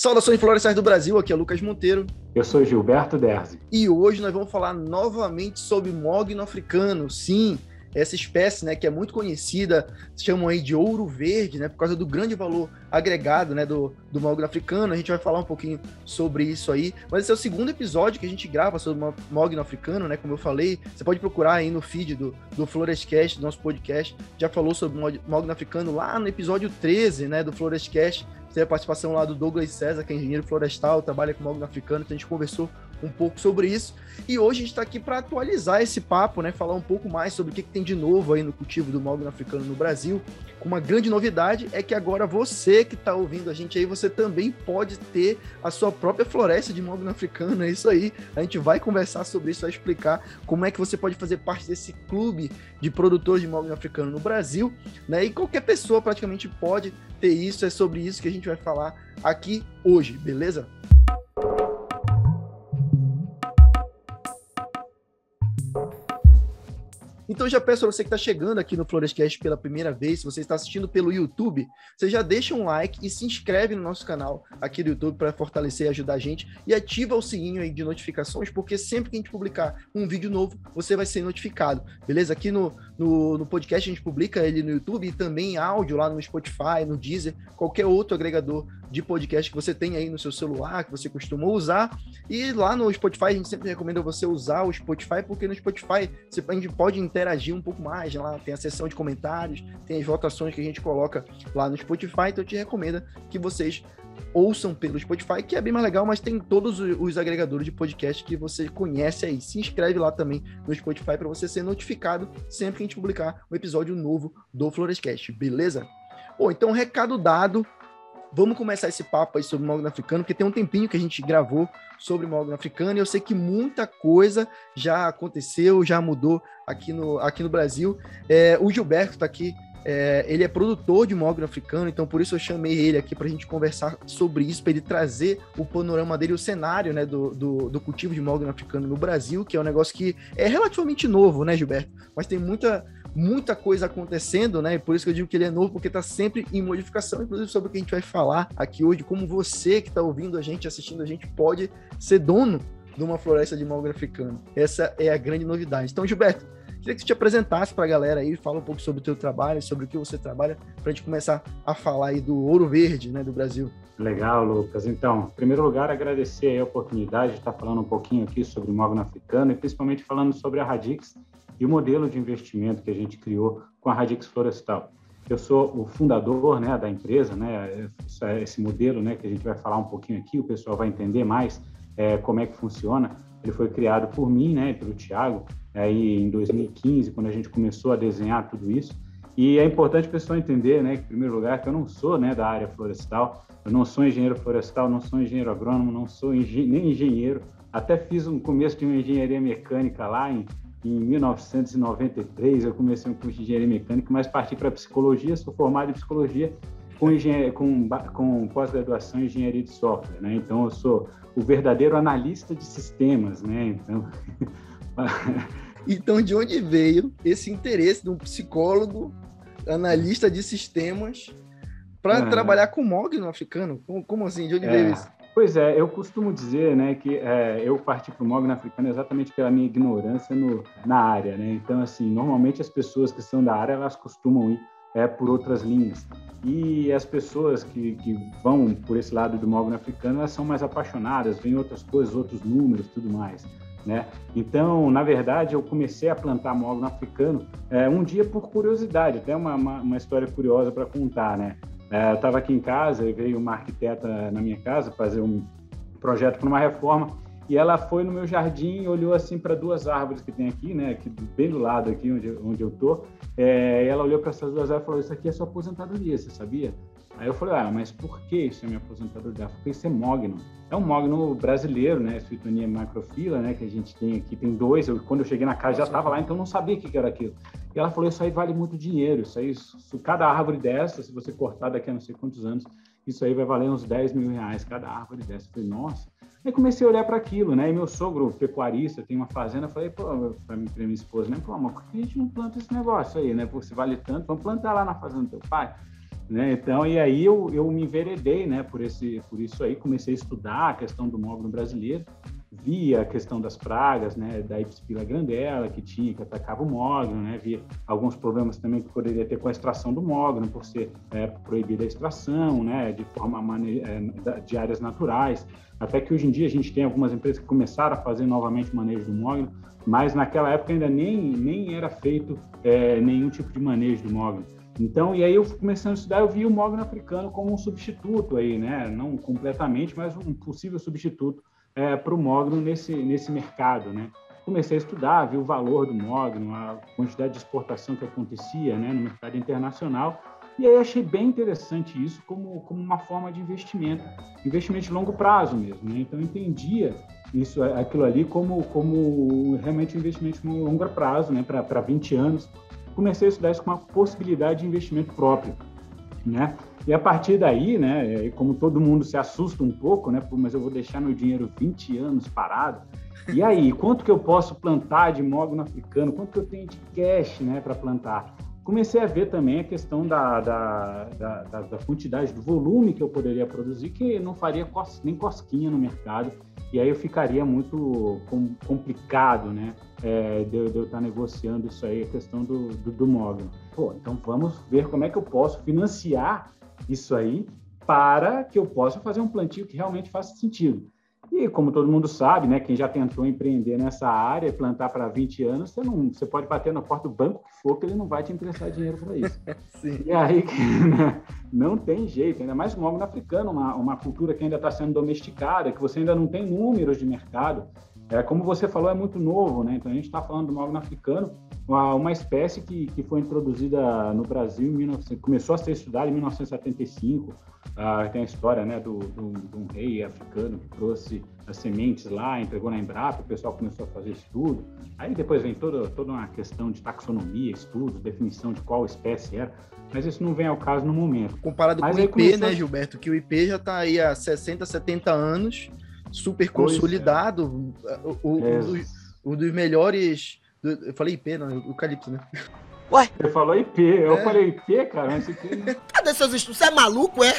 Saudações florestais do Brasil, aqui é Lucas Monteiro. Eu sou Gilberto Derzi. E hoje nós vamos falar novamente sobre mogno africano. Sim, essa espécie, né, que é muito conhecida, se chamam aí de ouro verde, né, por causa do grande valor agregado, né, do, do mogno africano. A gente vai falar um pouquinho sobre isso aí. Mas esse é o segundo episódio que a gente grava sobre o mogno africano, né, como eu falei. Você pode procurar aí no feed do, do Florescast, do nosso podcast. Já falou sobre o mogno africano lá no episódio 13, né, do Florescast Teve a participação lá do Douglas César, que é engenheiro florestal, trabalha com mogno africano, então a gente conversou um pouco sobre isso. E hoje a gente está aqui para atualizar esse papo, né? Falar um pouco mais sobre o que, que, tem de novo aí no cultivo do mogno africano no Brasil. Uma grande novidade é que agora você que está ouvindo a gente aí, você também pode ter a sua própria floresta de mogno africano. É isso aí. A gente vai conversar sobre isso, vai explicar como é que você pode fazer parte desse clube de produtores de mogno africano no Brasil, né? E qualquer pessoa praticamente pode ter isso. É sobre isso que a gente vai falar aqui hoje, beleza? Então já peço a você que está chegando aqui no Florescast pela primeira vez, se você está assistindo pelo YouTube, você já deixa um like e se inscreve no nosso canal aqui do YouTube para fortalecer e ajudar a gente e ativa o sininho aí de notificações, porque sempre que a gente publicar um vídeo novo, você vai ser notificado, beleza? Aqui no, no, no podcast a gente publica ele no YouTube e também áudio lá no Spotify, no Deezer, qualquer outro agregador de podcast que você tem aí no seu celular, que você costuma usar. E lá no Spotify, a gente sempre recomenda você usar o Spotify, porque no Spotify você, a gente pode interagir um pouco mais. Né? Lá tem a seção de comentários, tem as votações que a gente coloca lá no Spotify. Então eu te recomendo que vocês ouçam pelo Spotify, que é bem mais legal, mas tem todos os agregadores de podcast que você conhece aí. Se inscreve lá também no Spotify para você ser notificado sempre que a gente publicar um episódio novo do Florescast, beleza? Bom, então recado dado, Vamos começar esse papo aí sobre o mogno africano, porque tem um tempinho que a gente gravou sobre o mogno africano e eu sei que muita coisa já aconteceu, já mudou aqui no, aqui no Brasil. É, o Gilberto está aqui, é, ele é produtor de mogno africano, então por isso eu chamei ele aqui para a gente conversar sobre isso, para ele trazer o panorama dele, o cenário né, do, do, do cultivo de mogno africano no Brasil, que é um negócio que é relativamente novo, né, Gilberto? Mas tem muita muita coisa acontecendo, né? E por isso que eu digo que ele é novo, porque está sempre em modificação, inclusive sobre o que a gente vai falar aqui hoje, como você que está ouvindo a gente, assistindo a gente, pode ser dono de uma floresta de malgra africano. Essa é a grande novidade. Então, Gilberto, queria que você te apresentasse para a galera aí, fala um pouco sobre o teu trabalho, sobre o que você trabalha, para a gente começar a falar aí do ouro verde, né, do Brasil. Legal, Lucas. Então, em primeiro lugar, agradecer a oportunidade de estar falando um pouquinho aqui sobre o mogno africano e principalmente falando sobre a Radix, e o modelo de investimento que a gente criou com a Radix Florestal. Eu sou o fundador né, da empresa, né, esse modelo né, que a gente vai falar um pouquinho aqui, o pessoal vai entender mais é, como é que funciona. Ele foi criado por mim né, e pelo Tiago aí em 2015, quando a gente começou a desenhar tudo isso. E é importante o pessoal entender, né, que, em primeiro lugar, que eu não sou né, da área florestal, eu não sou engenheiro florestal, não sou engenheiro agrônomo, não sou engen nem engenheiro. Até fiz um começo de uma engenharia mecânica lá em em 1993 eu comecei um curso de engenharia mecânica, mas parti para psicologia, sou formado em psicologia com, com, com pós-graduação em engenharia de software, né? Então eu sou o verdadeiro analista de sistemas, né? Então Então, de onde veio esse interesse de um psicólogo, analista de sistemas, para trabalhar com mogno africano? Como, como, assim? De onde é. veio isso? Pois é, eu costumo dizer né, que é, eu parti para o mogno africano exatamente pela minha ignorância no, na área. Né? Então, assim, normalmente as pessoas que são da área, elas costumam ir é, por outras linhas. E as pessoas que, que vão por esse lado do mogno africano, elas são mais apaixonadas, veem outras coisas, outros números, tudo mais. Né? Então, na verdade, eu comecei a plantar mogno africano é, um dia por curiosidade, até uma, uma, uma história curiosa para contar, né? É, estava aqui em casa e veio uma arquiteta na minha casa fazer um projeto para uma reforma e ela foi no meu jardim e olhou assim para duas árvores que tem aqui, né, aqui bem do lado aqui onde, onde eu tô. É, ela olhou para essas duas árvores e falou: "Isso aqui é sua aposentadoria, você sabia?" Aí eu falei: "Ah, mas por que isso é minha aposentadoria?" Porque isso é mogno. É um mogno brasileiro, né, Suitonia macrofila, né, que a gente tem aqui. Tem dois. Eu, quando eu cheguei na casa já estava lá, então eu não sabia o que era aquilo. E ela falou: Isso aí vale muito dinheiro. Isso aí, se cada árvore dessa, se você cortar daqui a não sei quantos anos, isso aí vai valer uns 10 mil reais cada árvore dessa. Eu falei: Nossa. Aí comecei a olhar para aquilo, né? E meu sogro, pecuarista, tem uma fazenda. Eu falei: Pô, para minha esposa, né? Pô, mas por que a gente não planta esse negócio aí, né? Pô, se vale tanto, vamos plantar lá na fazenda do teu pai. Né? Então, e aí eu, eu me enveredei né, por, esse, por isso aí, comecei a estudar a questão do mogno brasileiro, via a questão das pragas, né, da Ipspila grandela que tinha, que atacava o mogno, né, via alguns problemas também que poderia ter com a extração do mogno, por ser é, proibida a extração, né, de forma é, de áreas naturais, até que hoje em dia a gente tem algumas empresas que começaram a fazer novamente manejo do mogno, mas naquela época ainda nem, nem era feito é, nenhum tipo de manejo do mogno. Então, e aí eu começando a estudar, eu vi o mogno africano como um substituto aí, né, não completamente, mas um possível substituto é, para o mogno nesse, nesse mercado, né? Comecei a estudar, vi o valor do mogno, a quantidade de exportação que acontecia né, no mercado internacional, e aí achei bem interessante isso como, como uma forma de investimento, investimento de longo prazo mesmo. Né? Então, entendia isso, aquilo ali como, como realmente um investimento de longo prazo, né? para 20 anos. Comecei a estudar isso com uma possibilidade de investimento próprio. Né? E a partir daí, né, como todo mundo se assusta um pouco, né, mas eu vou deixar meu dinheiro 20 anos parado. E aí, quanto que eu posso plantar de mogno africano? Quanto que eu tenho de cash, né, para plantar? Comecei a ver também a questão da, da, da, da, quantidade, do volume que eu poderia produzir, que não faria cos, nem cosquinha no mercado. E aí eu ficaria muito complicado, né, é, de, de, eu estar negociando isso aí, a questão do, do, do mogno. Pô, então vamos ver como é que eu posso financiar isso aí para que eu possa fazer um plantio que realmente faça sentido. E como todo mundo sabe, né, quem já tentou empreender nessa área e plantar para 20 anos, você não, você pode bater na porta do banco que for que ele não vai te emprestar dinheiro para isso. Sim. E aí né, não tem jeito, ainda mais no africano, uma, uma cultura que ainda está sendo domesticada, que você ainda não tem números de mercado. É, como você falou, é muito novo, né? Então a gente está falando do mogno africano, uma, uma espécie que, que foi introduzida no Brasil em 1900, começou a ser estudada em 1975. Ah, tem a história né, do, do, de um rei africano que trouxe as sementes lá, entregou na Embrapa, o pessoal começou a fazer estudo. Aí depois vem toda, toda uma questão de taxonomia, estudos, definição de qual espécie era, mas isso não vem ao caso no momento. Comparado mas com o IP, começou... né, Gilberto? Que o IP já está aí há 60, 70 anos, super é. consolidado, é. o, o, é. um dos melhores eu falei IP, não, eucalipto, né? Ué? Você falou IP, eu é. falei IP, cara, mas IP. Né? Cadê seus estudos? Você é maluco, é?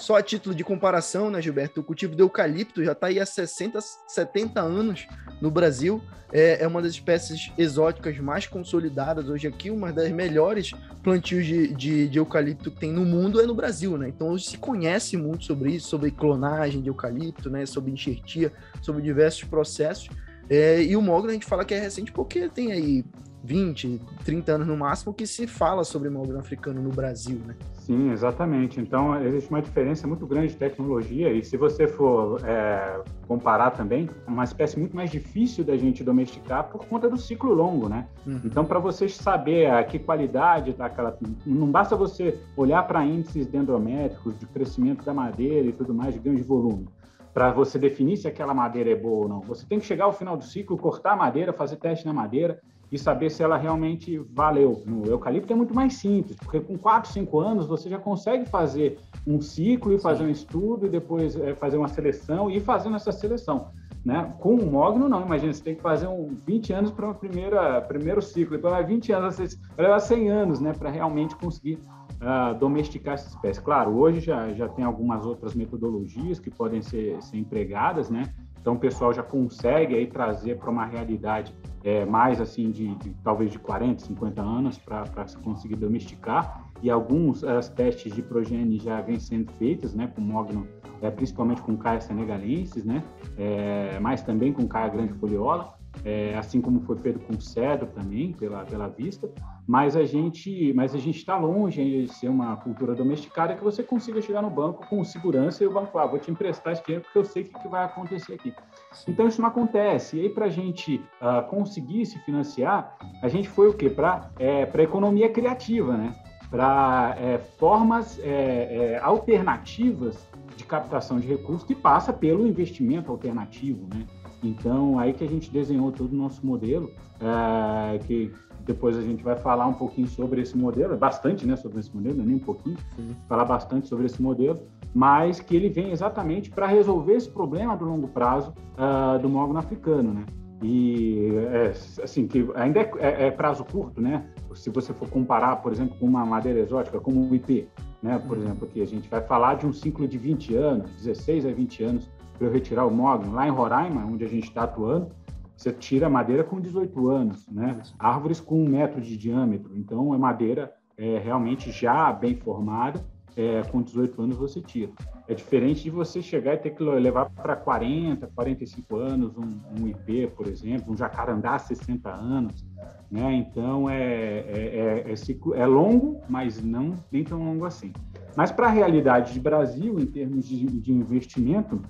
Só a título de comparação, né, Gilberto? O cultivo de eucalipto já está aí há 60, 70 anos no Brasil. É, é, uma das espécies exóticas mais consolidadas hoje aqui, uma das melhores plantios de, de, de, eucalipto que tem no mundo é no Brasil, né? Então hoje se conhece muito sobre isso, sobre clonagem de eucalipto, né? Sobre enxertia, sobre diversos processos. É, e o Mogno a gente fala que é recente porque tem aí 20, 30 anos no máximo que se fala sobre mogno africano no Brasil, né? Sim, exatamente. Então, existe uma diferença muito grande de tecnologia e se você for é, comparar também, é uma espécie muito mais difícil da gente domesticar por conta do ciclo longo, né? Uhum. Então, para você saber a que qualidade daquela... Não basta você olhar para índices dendrométricos de crescimento da madeira e tudo mais, de ganho de volume para você definir se aquela madeira é boa ou não. Você tem que chegar ao final do ciclo, cortar a madeira, fazer teste na madeira e saber se ela realmente valeu. No eucalipto é muito mais simples, porque com 4, 5 anos você já consegue fazer um ciclo e fazer um estudo e depois é, fazer uma seleção e ir fazendo essa seleção. Né? Com o mogno, não. Imagina, você tem que fazer um 20 anos para o primeiro ciclo, depois mais 20 anos, vai levar 100 anos né, para realmente conseguir uh, domesticar essa espécie. Claro, hoje já, já tem algumas outras metodologias que podem ser, ser empregadas, né? Então o pessoal já consegue aí trazer para uma realidade é, mais assim de, de, talvez de 40, 50 anos para se conseguir domesticar e alguns as testes de progênie já vêm sendo feitos, né, com mogno, é, principalmente com caia senegalenses, né, é, mas também com caia grande foliola é, assim como foi feito com o cedro também, pela, pela vista, mas a gente mas a gente está longe de ser uma cultura domesticada que você consiga chegar no banco com segurança e o banco, ah, vou te emprestar esse dinheiro porque eu sei o que, que vai acontecer aqui. Então isso não acontece. E aí para a gente uh, conseguir se financiar, a gente foi o quê? Para é, para economia criativa, né? Para é, formas é, é, alternativas de captação de recursos que passa pelo investimento alternativo, né? Então, aí que a gente desenhou todo o nosso modelo, é, que depois a gente vai falar um pouquinho sobre esse modelo, bastante né, sobre esse modelo, nem um pouquinho, Sim. falar bastante sobre esse modelo, mas que ele vem exatamente para resolver esse problema do longo prazo uh, do mogno africano, né? E, é, assim, que ainda é, é, é, prazo curto, né? Se você for comparar, por exemplo, com uma madeira exótica, como o IP, né? Por uhum. exemplo, aqui a gente vai falar de um ciclo de 20 anos, 16 a 20 anos, para eu retirar o mogno. Lá em Roraima, onde a gente está atuando, você tira madeira com 18 anos, né? Árvores com um metro de diâmetro. Então, é madeira é, realmente já bem formada, é, com 18 anos você tira. É diferente de você chegar e ter que levar para 40, 45 anos, um, um, IP, por exemplo, um jacarandá 60 anos, né? Então é, é, é, é, é longo, mas não nem tão longo assim. Mas para a realidade de Brasil, em termos de, de investimento,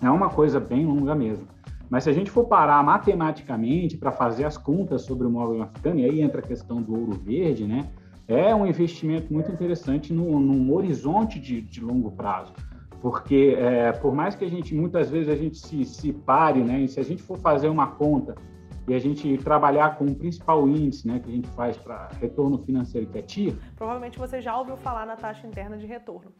é uma coisa bem longa mesmo. Mas se a gente for parar matematicamente para fazer as contas sobre o móvel africano, e aí entra a questão do ouro verde, né? É um investimento muito interessante no, num horizonte de, de longo prazo porque é, por mais que a gente muitas vezes a gente se, se pare, né, e se a gente for fazer uma conta e a gente trabalhar com o principal índice, né, que a gente faz para retorno financeiro que é TIR, provavelmente você já ouviu falar na taxa interna de retorno.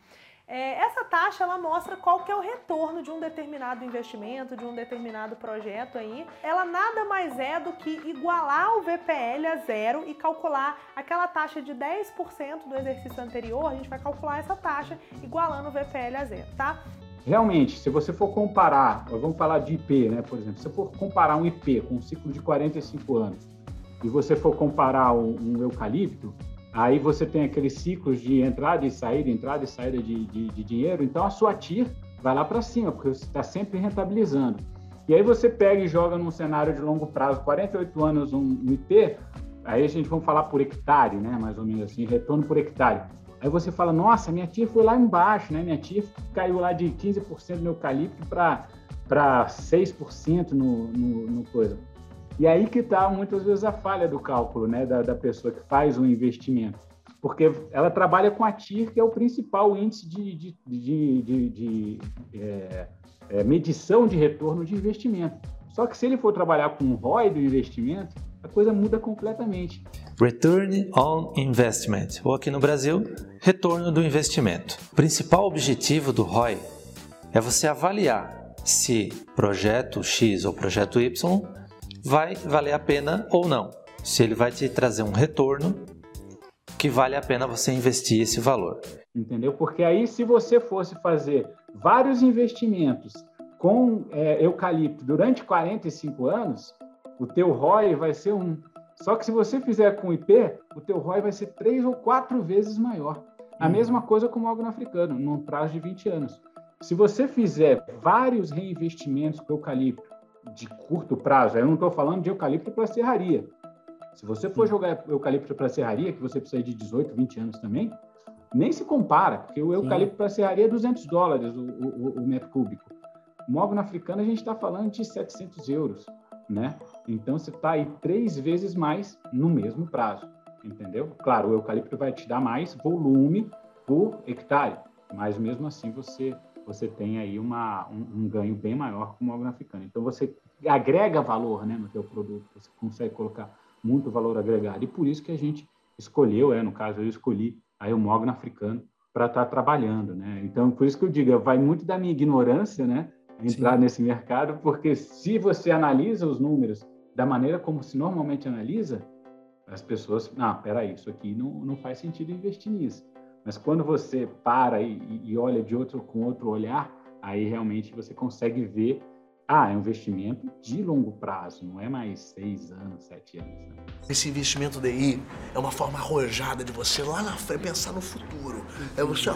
É, essa taxa ela mostra qual que é o retorno de um determinado investimento, de um determinado projeto aí. Ela nada mais é do que igualar o VPL a zero e calcular aquela taxa de 10% do exercício anterior, a gente vai calcular essa taxa igualando o VPL a zero, tá? Realmente, se você for comparar, vamos falar de IP, né, por exemplo, se você for comparar um IP com um ciclo de 45 anos e você for comparar um, um eucalipto, Aí você tem aqueles ciclos de entrada e saída, entrada e saída de, de, de dinheiro. Então a sua TIR vai lá para cima, porque você está sempre rentabilizando. E aí você pega e joga num cenário de longo prazo, 48 anos um, um IP, aí a gente vamos falar por hectare, né? Mais ou menos assim, retorno por hectare. Aí você fala, nossa, minha TIR foi lá embaixo, né? Minha TIR caiu lá de 15% no eucalipto para 6% no, no, no coisa. E aí que está muitas vezes a falha do cálculo, né, da, da pessoa que faz o investimento, porque ela trabalha com a TIR, que é o principal índice de, de, de, de, de é, é, medição de retorno de investimento. Só que se ele for trabalhar com o ROI do investimento, a coisa muda completamente. Return on Investment, ou aqui no Brasil, retorno do investimento. O principal objetivo do ROI é você avaliar se projeto X ou projeto Y vai valer a pena ou não. Se ele vai te trazer um retorno que vale a pena você investir esse valor. Entendeu? Porque aí, se você fosse fazer vários investimentos com é, eucalipto durante 45 anos, o teu ROI vai ser um. Só que se você fizer com IP, o teu ROI vai ser três ou quatro vezes maior. A uhum. mesma coisa com o algo africano, num prazo de 20 anos. Se você fizer vários reinvestimentos com eucalipto de curto prazo. Eu não estou falando de eucalipto para serraria. Se você for jogar eucalipto para serraria, que você precisa de 18, 20 anos também, nem se compara, porque o eucalipto para serraria é 200 dólares o, o, o metro cúbico. Mogno africano a gente está falando de 700 euros, né? Então você está aí três vezes mais no mesmo prazo, entendeu? Claro, o eucalipto vai te dar mais volume por hectare, mas mesmo assim você você tem aí uma, um, um ganho bem maior com o mogno africano. Então, você agrega valor né, no teu produto, você consegue colocar muito valor agregado. E por isso que a gente escolheu, é, no caso, eu escolhi aí o mogno africano para estar tá trabalhando. Né? Então, por isso que eu digo, vai muito da minha ignorância né, entrar Sim. nesse mercado, porque se você analisa os números da maneira como se normalmente analisa, as pessoas, não, peraí, isso aqui não, não faz sentido investir nisso. Mas quando você para e, e olha de outro com outro olhar, aí realmente você consegue ver ah, é um investimento de longo prazo, não é mais seis anos, sete anos. Né? Esse investimento DI é uma forma arrojada de você lá na frente pensar no futuro. É você,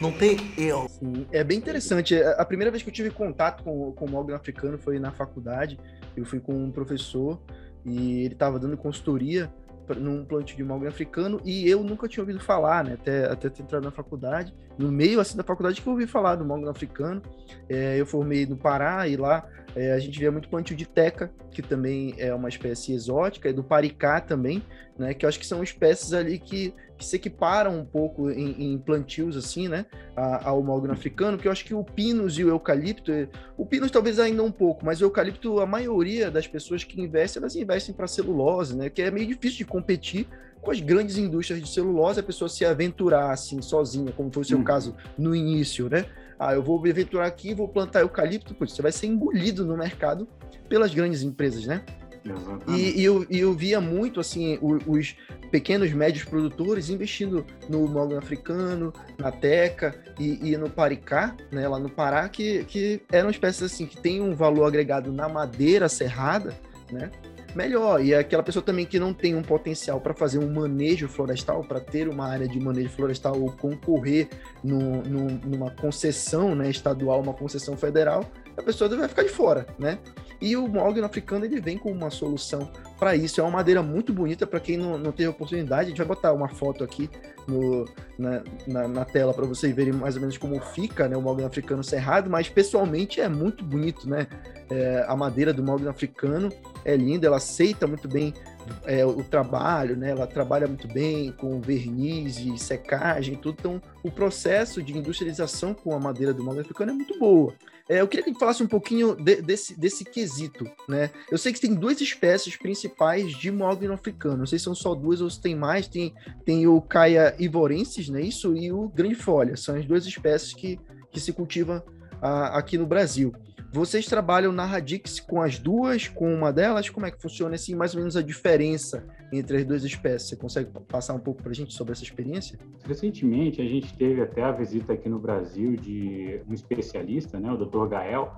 não tem erro. Sim, é bem interessante. É, a primeira vez que eu tive contato com, com o mogno africano foi na faculdade. Eu fui com um professor e ele estava dando consultoria num plantio de malga africano e eu nunca tinha ouvido falar, né? Até, até ter entrado na faculdade. No meio assim da faculdade que eu ouvi falar do malga africano. É, eu formei no Pará e lá é, a gente via muito plantio de teca, que também é uma espécie exótica, e do paricá também, né? Que eu acho que são espécies ali que, que se equiparam um pouco em, em plantios, assim, né? ao mogno africano, que eu acho que o pinus e o eucalipto, o pinus talvez ainda um pouco, mas o eucalipto, a maioria das pessoas que investem, elas investem para celulose, né? Que é meio difícil de competir com as grandes indústrias de celulose, a pessoa se aventurar assim, sozinha, como foi o seu hum. caso no início, né? Ah, eu vou me aventurar aqui, vou plantar eucalipto, putz, você vai ser engolido no mercado pelas grandes empresas, né? E, e, eu, e eu via muito assim os, pequenos médios produtores investindo no mogno africano, na teca e, e, no paricá, né, lá no Pará, que, que eram espécies assim que tem um valor agregado na madeira serrada, né? melhor. E é aquela pessoa também que não tem um potencial para fazer um manejo florestal, para ter uma área de manejo florestal ou concorrer no, no, numa concessão né, estadual, uma concessão federal, a pessoa vai ficar de fora, né? E o mogno africano ele vem com uma solução para isso. É uma madeira muito bonita para quem não, não teve oportunidade. A gente vai botar uma foto aqui no, na, na, na, tela para vocês verem mais ou menos como fica né, o mogno africano cerrado, mas pessoalmente é muito bonito, né? É, a madeira do mogno africano é linda, ela aceita muito bem é, o trabalho, né? Ela trabalha muito bem com verniz e secagem, tudo. Então, o processo de industrialização com a madeira do mogno africano é muito boa. É, eu queria que falasse um pouquinho de, desse, desse quesito, né? Eu sei que tem duas espécies principais de mogno africano. Não sei se são só duas ou se tem mais. Tem, tem o Caia ivorensis, né? Isso, e o grande folha. São as duas espécies que, que se cultivam a, aqui no Brasil. Vocês trabalham na Radix com as duas, com uma delas? Como é que funciona assim, mais ou menos a diferença entre as duas espécies? Você consegue passar um pouco para a gente sobre essa experiência? Recentemente, a gente teve até a visita aqui no Brasil de um especialista, né, o Dr. Gael,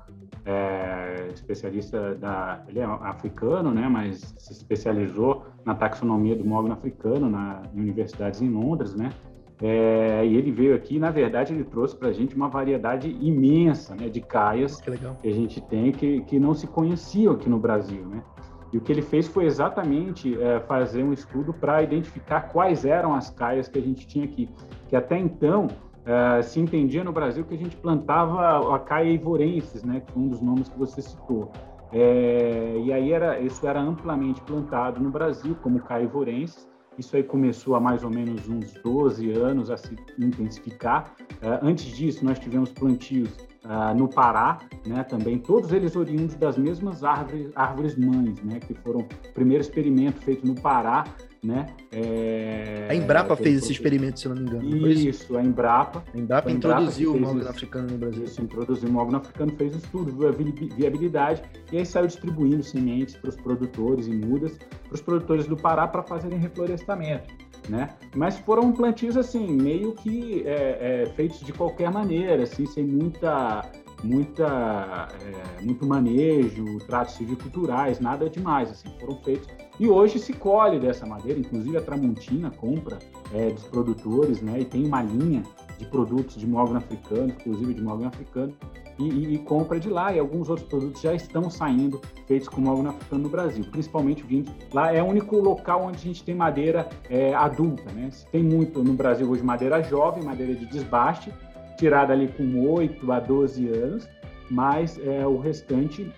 é, especialista da, ele é africano, né, mas se especializou na taxonomia do mogno africano na, em universidades em Londres, né, é, e ele veio aqui, na verdade, ele trouxe para a gente uma variedade imensa né, de caias que, que, a gente tem que, que não se conheciam aqui no Brasil. Né? E o que ele fez foi exatamente é, fazer um estudo para identificar quais eram as caias que a gente tinha aqui. Que até então é, se entendia no Brasil que a gente plantava a caia ivorensis, né, que foi um dos nomes que você citou. É, e aí era, isso era amplamente plantado no Brasil como caia ivorensis isso aí começou há mais ou menos uns 12 anos a se intensificar. Uh, antes disso, nós tivemos plantios uh, no Pará, né, também, todos eles oriundos das mesmas árvores, árvores mães, né, que foram o primeiro experimento feito no Pará, né? É, a Embrapa fez esse experimento, se não me engano. Isso, a Embrapa. A Embrapa, a Embrapa introduziu o mogno africano no Brasil. Isso, introduziu o mogno africano, fez um estudo, viu a viabilidade, e aí saiu distribuindo sementes para os produtores e mudas, para os produtores do Pará para fazerem reflorestamento. Né? Mas foram plantios assim, meio que é, é, feitos de qualquer maneira, assim, sem muita, muita, é, muito manejo, tratos civiculturais, nada demais, assim, foram feitos e hoje se colhe dessa madeira, inclusive a Tramontina compra é, dos produtores, né? E tem uma linha de produtos de mogno africano, inclusive de mogno africano, e, e, e, compra de lá. E alguns outros produtos já estão saindo feitos com mogno africano no Brasil, principalmente o. Lá é o único local onde a gente tem madeira é, adulta, né? Tem muito no Brasil hoje madeira jovem, madeira de desbaste, tirada ali com 8 a 12 anos, mas é, o restante,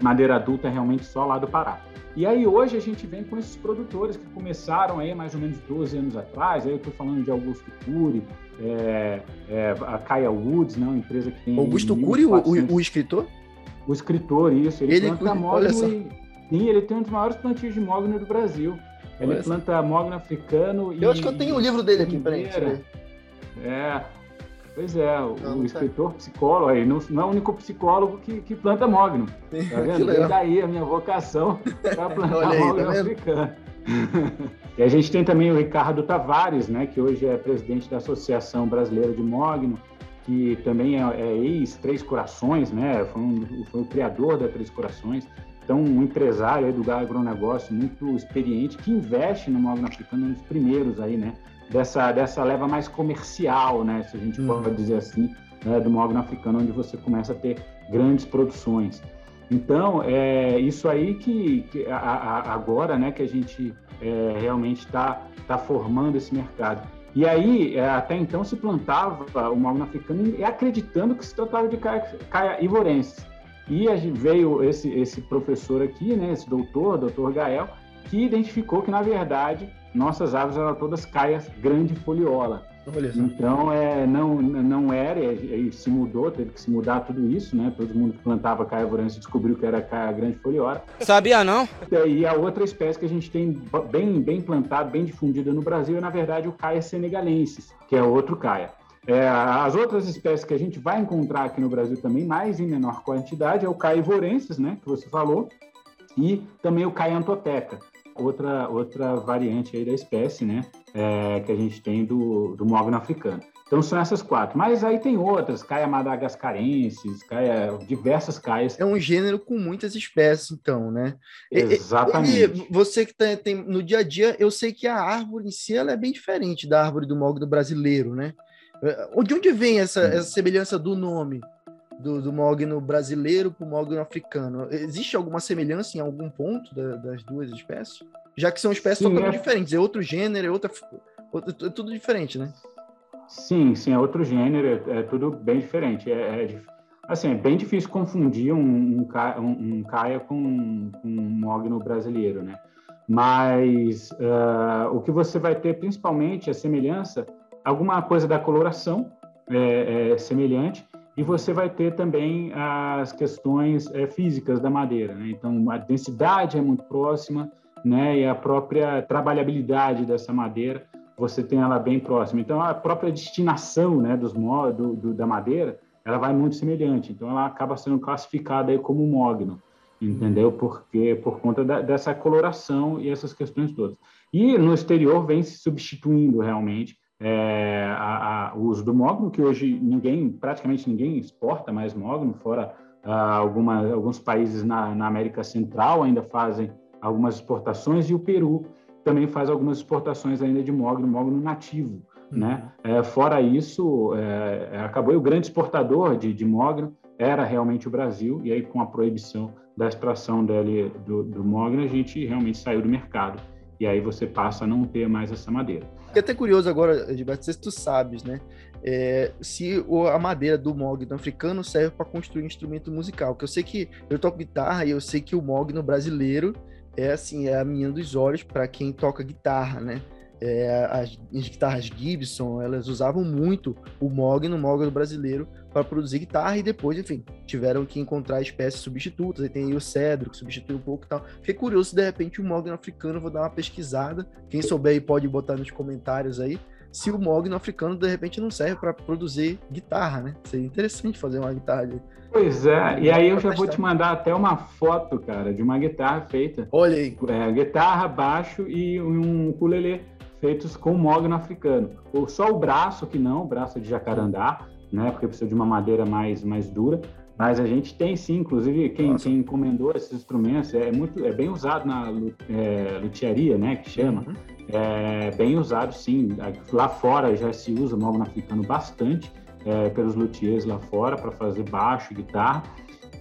madeira adulta, é realmente só lá do Pará. E aí hoje a gente vem com esses produtores que começaram aí mais ou menos 12 anos atrás, aí eu estou falando de Augusto Cury, é, é, a Kaya Woods, né, uma empresa que tem... Augusto Cury, 400... o, o, escritor? O escritor, isso. Ele, ele planta mogno e, sim, ele tem um dos maiores plantios de mogno do Brasil. Ele planta mogno africano eu e... Eu acho que eu tenho o um livro dele aqui, peraí. É, Pois é, o, não, o escritor psicólogo, aí, não, não é o único psicólogo que, que planta mogno. Tá vendo? E daí a minha vocação para plantar aí, mogno tá africano. e a gente tem também o Ricardo Tavares, né, que hoje é presidente da Associação Brasileira de Mogno, que também é, é ex-Três Corações, né, foi, um, foi o criador da Três Corações. Então, um empresário do agronegócio muito experiente que investe no mogno africano, um dos primeiros aí, né, dessa, dessa leva mais comercial, né, se a gente uhum. pode dizer assim, né, do mogno africano, onde você começa a ter grandes produções. Então, é isso aí que, que a, a, agora, né, que a gente é, realmente está tá formando esse mercado. E aí, é, até então, se plantava o mogno africano acreditando que se tratava de caia, caia ivorense. E veio esse, esse professor aqui, né, esse doutor, doutor Gael, que identificou que, na verdade, nossas árvores eram todas caias grande foliola. Então, é, não, não era, e se mudou, teve que se mudar tudo isso, né? Todo mundo que plantava caia vorança descobriu que era caia grande foliola. Sabia não? E a outra espécie que a gente tem bem, bem plantada, bem difundida no Brasil é, na verdade, o caia senegalensis, que é outro caia. É, as outras espécies que a gente vai encontrar aqui no Brasil também, mais em menor quantidade, é o caia ivorensis, né? Que você falou, e também o Caiantoteca, outra, outra variante aí da espécie, né? É, que a gente tem do, do mogno africano. Então são essas quatro. Mas aí tem outras, caia madagascarenses, caia diversas caias. É um gênero com muitas espécies, então, né? Exatamente. E, você que tem, tem, no dia a dia, eu sei que a árvore em si ela é bem diferente da árvore do mogno brasileiro, né? É, de onde vem essa, essa semelhança do nome do, do mogno brasileiro para o mogno africano? Existe alguma semelhança em algum ponto da, das duas espécies? Já que são espécies Sim, totalmente é... diferentes, é outro gênero, é outra, é tudo diferente, né? Sim, sim, é outro gênero, é, é tudo bem diferente. É, é, assim, é bem difícil confundir um, um, um, um caia com, com, um mogno brasileiro, né? Mas uh, o que você vai ter principalmente a semelhança, alguma coisa da coloração é, é semelhante, e você vai ter também as questões é, físicas da madeira, né? Então, a densidade é muito próxima, né? E a própria trabalhabilidade dessa madeira você tem ela bem próxima. Então, a própria destinação né, dos do, do, da madeira, ela vai muito semelhante. Então, ela acaba sendo classificada aí como mogno, entendeu? Porque por conta da, dessa coloração e essas questões todas. E no exterior vem se substituindo realmente é, a, a, o uso do mogno, que hoje ninguém, praticamente ninguém exporta mais mogno, fora ah, alguma, alguns países na, na América Central ainda fazem algumas exportações, e o Peru também faz algumas exportações ainda de mogno, mogno nativo. Uhum. Né? É, fora isso, é, é, acabou o grande exportador de, de mogno era realmente o Brasil, e aí com a proibição da extração dele, do, do mogno, a gente realmente saiu do mercado. E aí você passa a não ter mais essa madeira. Fiquei até curioso agora, Gilberto, se tu sabes, né? É, se a madeira do mogno africano serve para construir um instrumento musical. Que eu sei que eu toco guitarra e eu sei que o mogno brasileiro é assim, é a minha dos olhos para quem toca guitarra, né? É, as, as, guitarras Gibson, elas usavam muito o mogno, o mogno brasileiro, para produzir guitarra e depois, enfim, tiveram que encontrar espécies substitutas. Aí tem aí o cedro, que substitui um pouco e tal. Fiquei curioso se de repente o mogno africano, vou dar uma pesquisada. Quem souber aí pode botar nos comentários aí se o mogno africano de repente não serve para produzir guitarra, né? Seria interessante fazer uma guitarra ali. Pois é, e aí eu já vou te mandar até uma foto, cara, de uma guitarra feita. Olha aí. É, guitarra, baixo e um ukulele feitos com mogno africano. Só o braço que não, o braço de jacarandá, né? Porque precisa de uma madeira mais, mais dura. Mas a gente tem sim, inclusive quem, quem encomendou esses instrumentos é muito é bem usado na é, luthieria, né, que chama. Uhum. É bem usado sim. Lá fora já se usa o mogno africano bastante é, pelos luthiers lá fora para fazer baixo, guitarra.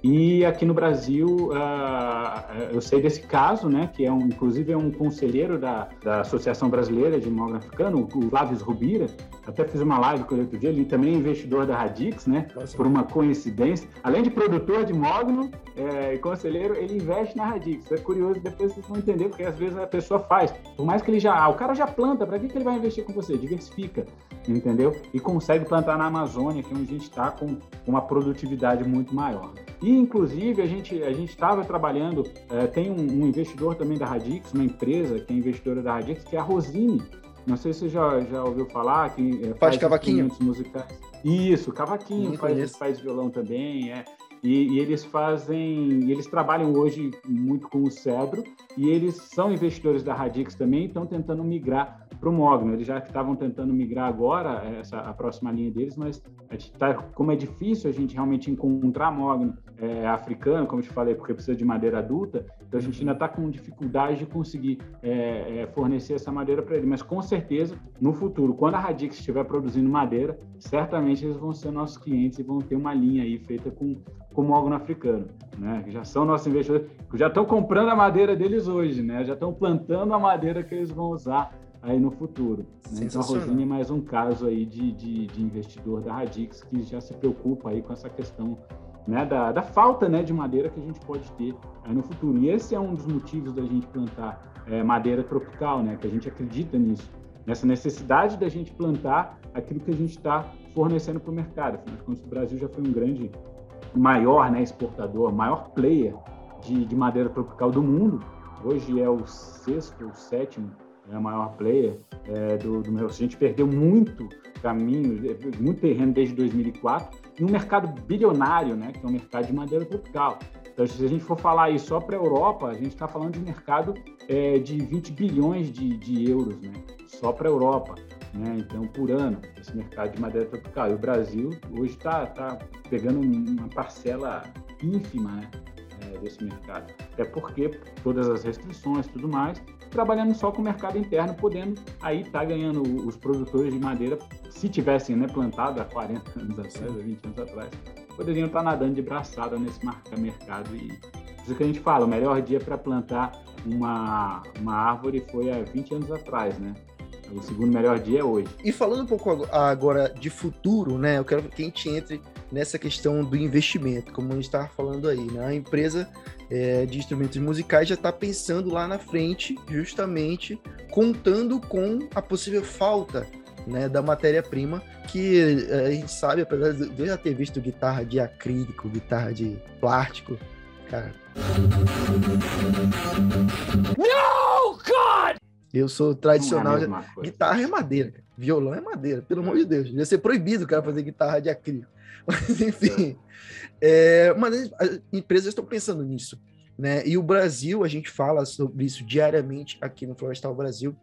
E aqui no Brasil, uh, eu sei desse caso, né, que é um, inclusive é um conselheiro da, da Associação Brasileira de Mogno Africano, o Laves Rubira, até fiz uma live com ele outro dia, ele também é investidor da Radix, né, Nossa. por uma coincidência. Além de produtor de mogno é, e conselheiro, ele investe na Radix. É curioso, depois vocês vão entender, porque às vezes a pessoa faz. Por mais que ele já, ah, o cara já planta, para que, que ele vai investir com você? Diversifica, entendeu? E consegue plantar na Amazônia, que é onde a gente está com uma produtividade muito maior. E, inclusive, a gente a estava trabalhando, é, tem um, um, investidor também da Radix, uma empresa que é investidora da Radix, que é a Rosine. Não sei se você já, já ouviu falar, que é, faz, faz cavaquinho. musicais. Isso, cavaquinho, faz, faz violão também, é. E, e, eles fazem, eles trabalham hoje muito com o Cedro e eles são investidores da Radix também, estão tentando migrar para o Mogno. Eles já estavam tentando migrar agora essa a próxima linha deles, mas tá, como é difícil a gente realmente encontrar Mogno é, africano, como eu te falei, porque precisa de madeira adulta, então a gente ainda está com dificuldade de conseguir é, é, fornecer essa madeira para ele. Mas com certeza, no futuro, quando a Radix estiver produzindo madeira, certamente eles vão ser nossos clientes e vão ter uma linha aí feita com, com mogno africano, né? Que já são nossos investidores, já estão comprando a madeira deles hoje, né? Já estão plantando a madeira que eles vão usar aí no futuro. Né? Então a Rosine é mais um caso aí de, de, de, investidor da Radix que já se preocupa aí com essa questão né, da, da, falta né, de madeira que a gente pode ter aí no futuro. E esse é um dos motivos da gente plantar é, madeira tropical, né, que a gente acredita nisso, nessa necessidade da gente plantar aquilo que a gente está fornecendo para o mercado. Afinal de contas, o Brasil já foi um grande, maior né, exportador, maior player de, de madeira tropical do mundo. Hoje é o sexto ou sétimo é a maior player é, do, do. A gente perdeu muito caminho, muito terreno desde 2004, em um mercado bilionário, né, que é o mercado de madeira tropical. Então, se a gente for falar aí só para a Europa, a gente está falando de mercado é, de 20 bilhões de, de euros, né? Só para a Europa. Né? Então, por ano, esse mercado de madeira tropical. E o Brasil hoje está tá pegando uma parcela ínfima né? é, desse mercado. Até porque todas as restrições tudo mais, trabalhando só com o mercado interno, podendo aí estar tá ganhando os produtores de madeira, se tivessem né, plantado há 40 anos atrás, há 20 anos atrás, poderiam estar tá nadando de braçada nesse mercado. E isso que a gente fala, o melhor dia para plantar uma, uma árvore foi há 20 anos atrás, né? O segundo melhor dia é hoje. E falando um pouco agora de futuro, né? Eu quero que a gente entre nessa questão do investimento, como a gente estava falando aí, né? A empresa é, de instrumentos musicais já está pensando lá na frente, justamente contando com a possível falta né, da matéria-prima, que é, a gente sabe, apesar de eu já ter visto guitarra de acrílico, guitarra de plástico, cara. No, God! Eu sou tradicional. É guitarra é madeira, violão é madeira, pelo amor de Deus. Devia ser proibido o cara fazer guitarra de acrílico. Mas, enfim. É, mas as empresas estão pensando nisso. Né? E o Brasil, a gente fala sobre isso diariamente aqui no Florestal Brasil,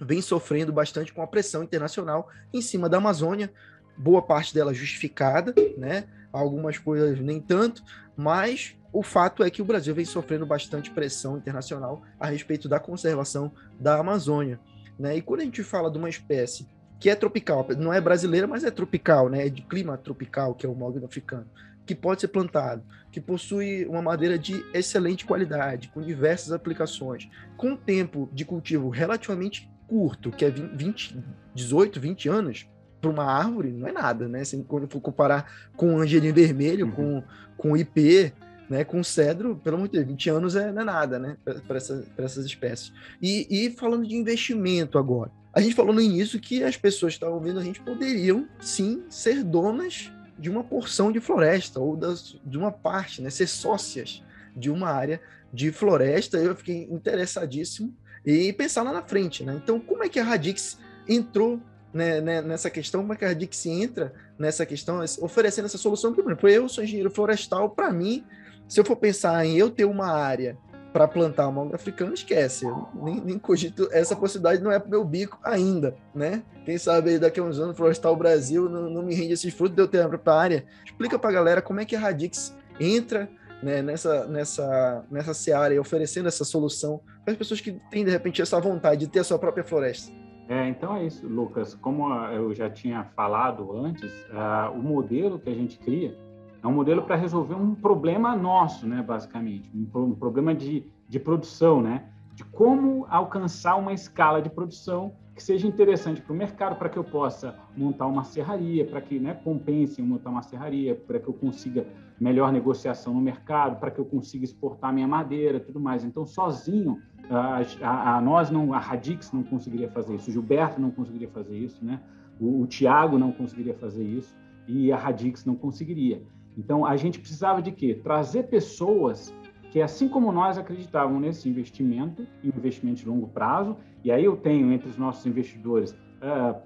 vem sofrendo bastante com a pressão internacional em cima da Amazônia, boa parte dela justificada, né? Algumas coisas nem tanto, mas o fato é que o Brasil vem sofrendo bastante pressão internacional a respeito da conservação da Amazônia, né? E quando a gente fala de uma espécie que é tropical, não é brasileira, mas é tropical, né? É de clima tropical, que é o mogno africano, que pode ser plantado, que possui uma madeira de excelente qualidade, com diversas aplicações, com tempo de cultivo relativamente curto, que é 20, 18, 20 anos, para uma árvore, não é nada, né? Se, quando for comparar com o angelim vermelho, uhum. com, com IP, né, com cedro, pelo amor de Deus, 20 anos é, não é nada, né, para essa, essas espécies. E, e, falando de investimento agora, a gente falou no início que as pessoas que estavam ouvindo a gente poderiam, sim, ser donas de uma porção de floresta, ou das, de uma parte, né, ser sócias de uma área de floresta. Eu fiquei interessadíssimo e pensar lá na frente, né? Então, como é que a Radix entrou né, né, nessa questão, como é que a Radix entra nessa questão, oferecendo essa solução? Porque, por exemplo, eu sou engenheiro florestal, para mim, se eu for pensar em eu ter uma área para plantar uma africana, esquece. Nem, nem cogito essa possibilidade, não é para meu bico ainda, né? Quem sabe aí daqui a uns anos, Florestal Brasil não, não me rende esses frutos de eu ter para área. Explica para a galera como é que a Radix entra né, nessa, nessa, nessa seara e oferecendo essa solução para as pessoas que têm, de repente, essa vontade de ter a sua própria floresta. É, então é isso, Lucas. Como eu já tinha falado antes, uh, o modelo que a gente cria é um modelo para resolver um problema nosso, né, basicamente, um, problema de, de produção, né, de como alcançar uma escala de produção que seja interessante para o mercado, para que eu possa montar uma serraria, para que né, compense montar uma serraria, para que eu consiga melhor negociação no mercado, para que eu consiga exportar minha madeira, tudo mais. Então, sozinho, a, a, a, nós não, a Radix não conseguiria fazer isso, o Gilberto não conseguiria fazer isso, né? O, o Tiago não conseguiria fazer isso e a Radix não conseguiria. Então, a gente precisava de quê? Trazer pessoas que, assim como nós, acreditavam nesse investimento, investimento de longo prazo. E aí eu tenho entre os nossos investidores uh,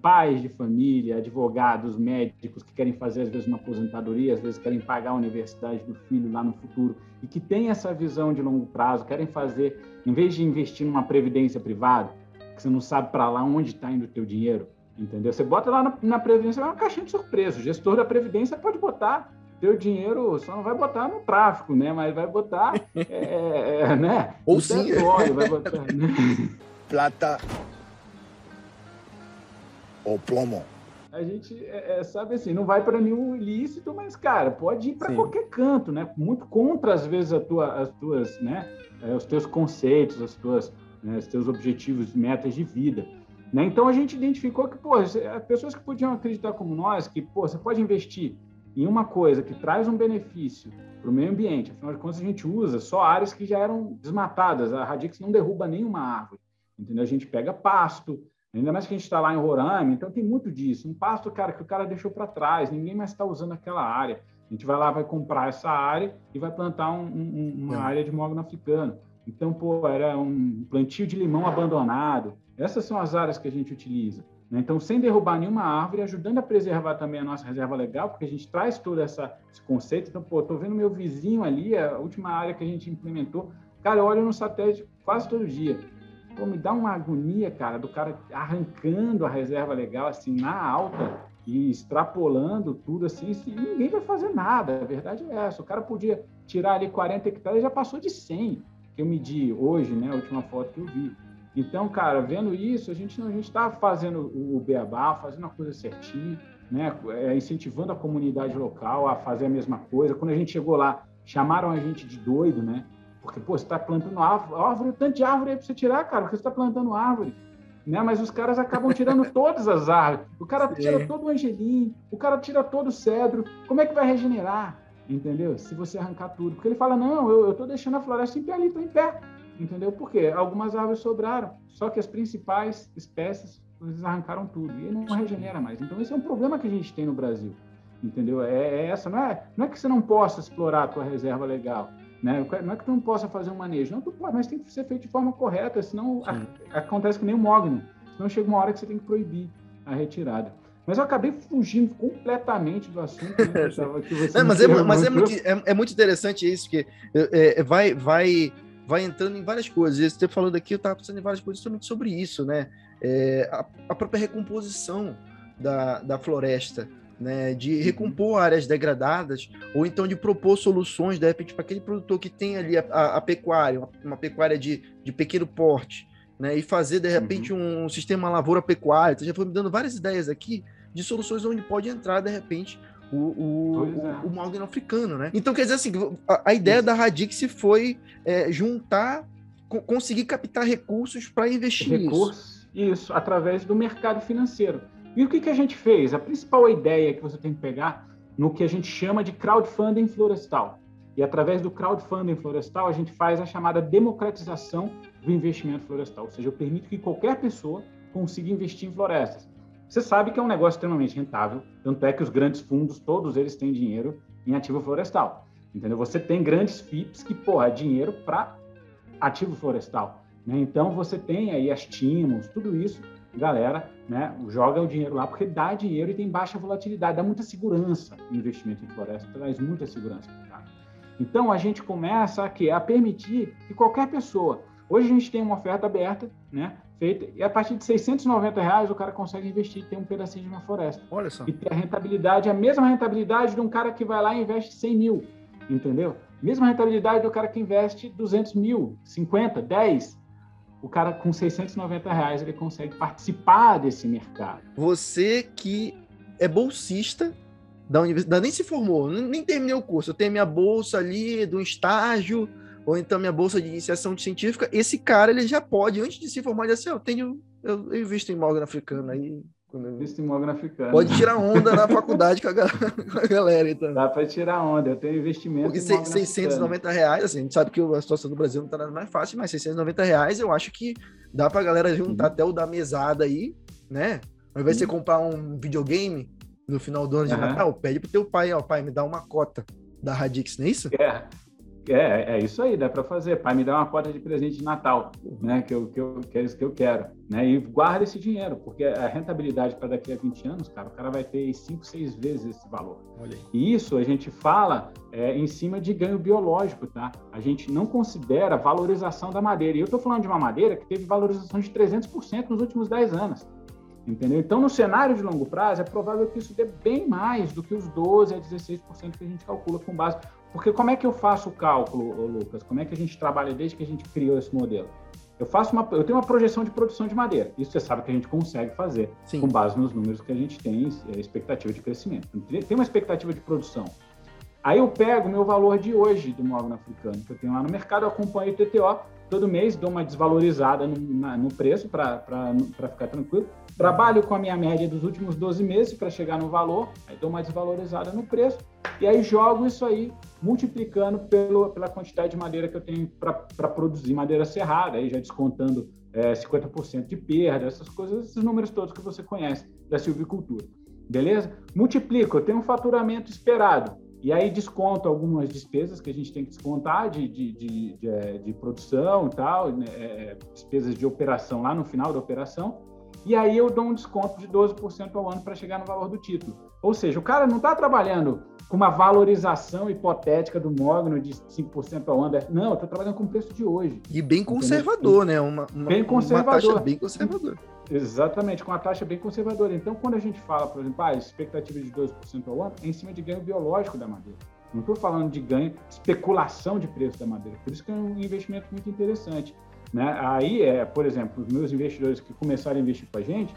pais de família, advogados, médicos que querem fazer, às vezes, uma aposentadoria, às vezes querem pagar a universidade do filho lá no futuro e que têm essa visão de longo prazo, querem fazer, em vez de investir numa previdência privada, que você não sabe para lá onde está indo o teu dinheiro, Entendeu? Você bota lá na, na Previdência, é uma caixinha de surpresa. O gestor da Previdência pode botar teu dinheiro, só não vai botar no tráfico, né? Mas vai botar, é, é, é né? Ou sim. Óleo, vai botar, né? Plata ou plomo. A gente é, é sabe assim, não vai para nenhum ilícito, mas cara, pode ir para qualquer canto, né? Muito contra às vezes a tua, as tuas, né? É, os teus conceitos, as tuas, né? os teus objetivos, metas de vida. Né? Então a gente identificou que, pô, as pessoas que podiam acreditar como nós, que, pô, você pode investir em uma coisa que traz um benefício para o meio ambiente, afinal de contas a gente usa só áreas que já eram desmatadas, a Radix não derruba nenhuma árvore, entendeu? A gente pega pasto, ainda mais que a gente está lá em Roraima, então tem muito disso, um pasto, cara, que o cara deixou para trás, ninguém mais está usando aquela área, a gente vai lá, vai comprar essa área e vai plantar um, um, uma é. área de mogno africano. Então, pô, era um plantio de limão abandonado, essas são as áreas que a gente utiliza. Né? Então, sem derrubar nenhuma árvore, ajudando a preservar também a nossa reserva legal, porque a gente traz todo essa, esse conceito. Então, pô, estou vendo meu vizinho ali, a última área que a gente implementou. Cara, eu olho no satélite quase todo dia. Pô, me dá uma agonia, cara, do cara arrancando a reserva legal, assim, na alta e extrapolando tudo, assim, e ninguém vai fazer nada. A verdade é essa. O cara podia tirar ali 40 hectares, já passou de 100, que eu medi hoje, né, a última foto que eu vi. Então, cara, vendo isso, a gente a gente está fazendo o beabá, fazendo a coisa certinha, né? É, incentivando a comunidade local a fazer a mesma coisa. Quando a gente chegou lá, chamaram a gente de doido, né? Porque, pô, você está plantando árvore, árvore, tanto de árvore aí para você tirar, cara, porque você está plantando árvore. Né? Mas os caras acabam tirando todas as árvores. O cara Sim. tira todo o angelim, o cara tira todo o cedro. Como é que vai regenerar? Entendeu? Se você arrancar tudo. Porque ele fala, não, eu estou deixando a floresta em pé ali, estou em pé entendeu? Porque algumas árvores sobraram, só que as principais espécies eles arrancaram tudo e não regenera mais. Então esse é um problema que a gente tem no Brasil, entendeu? É, é essa, não é, não é que você não possa explorar a tua reserva legal, né? Não é que tu não possa fazer um manejo, não, tu pode, mas tem que ser feito de forma correta, senão a, acontece que nem o mogno, senão chega uma hora que você tem que proibir a retirada. Mas eu acabei fugindo completamente do assunto. Né? é, mas é, mas é muito, é, é, muito interessante isso, que é, é vai, vai vai entrando em várias coisas. E você falando aqui, eu estava pensando em várias coisas justamente sobre isso, né? É, a, a, própria recomposição da, da floresta, né? De uhum. recompor áreas degradadas, ou então de propor soluções, de repente, para aquele produtor que tem ali a, a, a pecuária, uma, uma, pecuária de, de pequeno porte, né? E fazer, de repente, uhum. um sistema lavoura-pecuária. Você já foi me dando várias ideias aqui de soluções onde pode entrar, de repente, o, o, é. o, Morgan africano, né? Então, quer dizer assim, a, a ideia Isso. da Radix foi é, juntar, co conseguir captar recursos para investir Recursos, nisso. Isso, através do mercado financeiro. E o que, que a gente fez? A principal ideia que você tem que pegar no que a gente chama de crowdfunding florestal. E através do crowdfunding florestal, a gente faz a chamada democratização do investimento florestal. Ou seja, eu permito que qualquer pessoa consiga investir em florestas. Você sabe que é um negócio extremamente rentável, tanto é que os grandes fundos, todos eles têm dinheiro em ativo florestal. Entendeu? Você tem grandes FIPs que, porra, é dinheiro para ativo florestal. Né? Então, você tem aí as TIMOS, tudo isso, galera, né, joga o dinheiro lá porque dá dinheiro e tem baixa volatilidade, dá muita segurança o investimento em floresta, traz muita segurança para Então, a gente começa aqui a permitir que qualquer pessoa, hoje a gente tem uma oferta aberta, né, feita. E a partir de 690 reais o cara consegue investir e ter um pedacinho de uma floresta. Olha só. E ter a rentabilidade, a mesma rentabilidade de um cara que vai lá e investe 100 mil, entendeu? Mesma rentabilidade do cara que investe 200 mil, 50, 10. O cara com 690 reais ele consegue participar desse mercado. Você que é bolsista da universidade, nem se formou, nem terminei o curso. Eu tenho minha bolsa ali do estágio ou então minha bolsa de iniciação científica, esse cara ele já pode, antes de se formar, já assim, eu tenho, eu, eu invisto em Morgan africano aí. Em Morgan africano. Pode tirar onda na faculdade com a, com a, galera, então. Dá para tirar onda, eu tenho investimento Porque em 690 reais, assim, a gente sabe que a situação do Brasil não está nada mais fácil, mas 690 reais eu acho que dá para a galera juntar uhum. até o da mesada aí, né? Ao invés de você comprar um videogame no final do ano de uhum. Natal, pede pro teu pai, ó, pai, me dá uma cota da Radix, não é isso? É, é, é isso aí, dá para fazer. Pai, me dá uma cota de presente de Natal, né? Que, eu, que, eu, que é isso que eu quero. Né? E guarda esse dinheiro, porque a rentabilidade para daqui a 20 anos, cara, o cara vai ter 5, 6 vezes esse valor. E isso a gente fala é, em cima de ganho biológico, tá? A gente não considera valorização da madeira. E eu estou falando de uma madeira que teve valorização de 300% nos últimos 10 anos. Entendeu? Então, no cenário de longo prazo, é provável que isso dê bem mais do que os 12% a 16% que a gente calcula com base. Porque como é que eu faço o cálculo, Lucas? Como é que a gente trabalha desde que a gente criou esse modelo? Eu faço uma, eu tenho uma projeção de produção de madeira. Isso você sabe que a gente consegue fazer Sim. com base nos números que a gente tem, é, expectativa de crescimento. Tem uma expectativa de produção. Aí eu pego o meu valor de hoje do móvel africano que eu tenho lá no mercado, eu acompanho o TTO todo mês, dou uma desvalorizada no, na, no preço para ficar tranquilo. Trabalho com a minha média dos últimos 12 meses para chegar no valor, aí dou uma desvalorizada no preço e aí jogo isso aí multiplicando pelo, pela quantidade de madeira que eu tenho para produzir madeira serrada, aí já descontando é, 50% de perda, essas coisas, esses números todos que você conhece da silvicultura. Beleza? Multiplico, eu tenho um faturamento esperado. E aí desconto algumas despesas que a gente tem que descontar de, de, de, de, de produção e tal, né, é, despesas de operação lá no final da operação e aí eu dou um desconto de 12% ao ano para chegar no valor do título. Ou seja, o cara não está trabalhando com uma valorização hipotética do mogno de 5% ao ano. Não, eu estou trabalhando com o preço de hoje. E bem conservador, né? Uma, uma, bem conservador. Uma taxa bem conservadora. Exatamente, com uma taxa bem conservadora. Então, quando a gente fala, por exemplo, ah, expectativa de 12% ao ano, é em cima de ganho biológico da madeira. Não estou falando de ganho, especulação de preço da madeira. Por isso que é um investimento muito interessante. Né? Aí, é, por exemplo, os meus investidores que começaram a investir com a gente,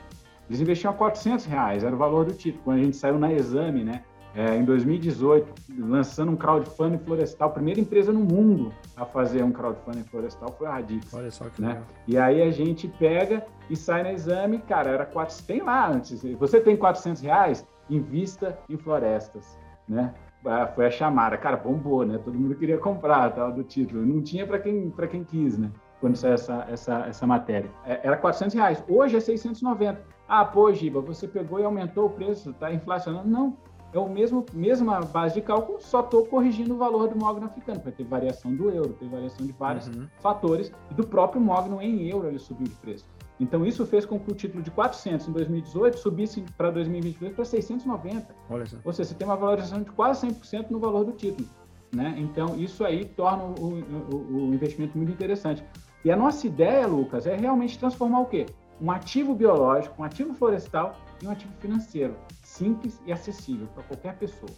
eles investiam a 400 reais, era o valor do título. Quando a gente saiu na exame, né? É, em 2018, lançando um crowdfunding florestal, primeira empresa no mundo a fazer um crowdfunding florestal foi a Radix. Olha só que né? Legal. E aí a gente pega e sai na exame, cara, era 400, tem lá antes, você tem 400 reais, invista em florestas, né? Ah, foi a chamada, cara, bombou, né? Todo mundo queria comprar, tal, do título. Não tinha para quem, quem quis, né? Quando saiu essa, essa, essa matéria. É, era 400 reais, hoje é 690. Ah, pô, Giba, você pegou e aumentou o preço, tá inflacionando. Não, é o mesmo mesma base de cálculo, só estou corrigindo o valor do mogno africano, porque tem variação do euro, tem variação de vários uhum. fatores, e do próprio mogno em euro ele subiu de preço. Então isso fez com que o título de 400 em 2018 subisse para 2022 para 690. Olha só. Ou seja, você tem uma valorização de quase 100% no valor do título. Né? Então isso aí torna o, o, o investimento muito interessante. E a nossa ideia, Lucas, é realmente transformar o quê? Um ativo biológico, um ativo florestal em um ativo financeiro simples e acessível para qualquer pessoa.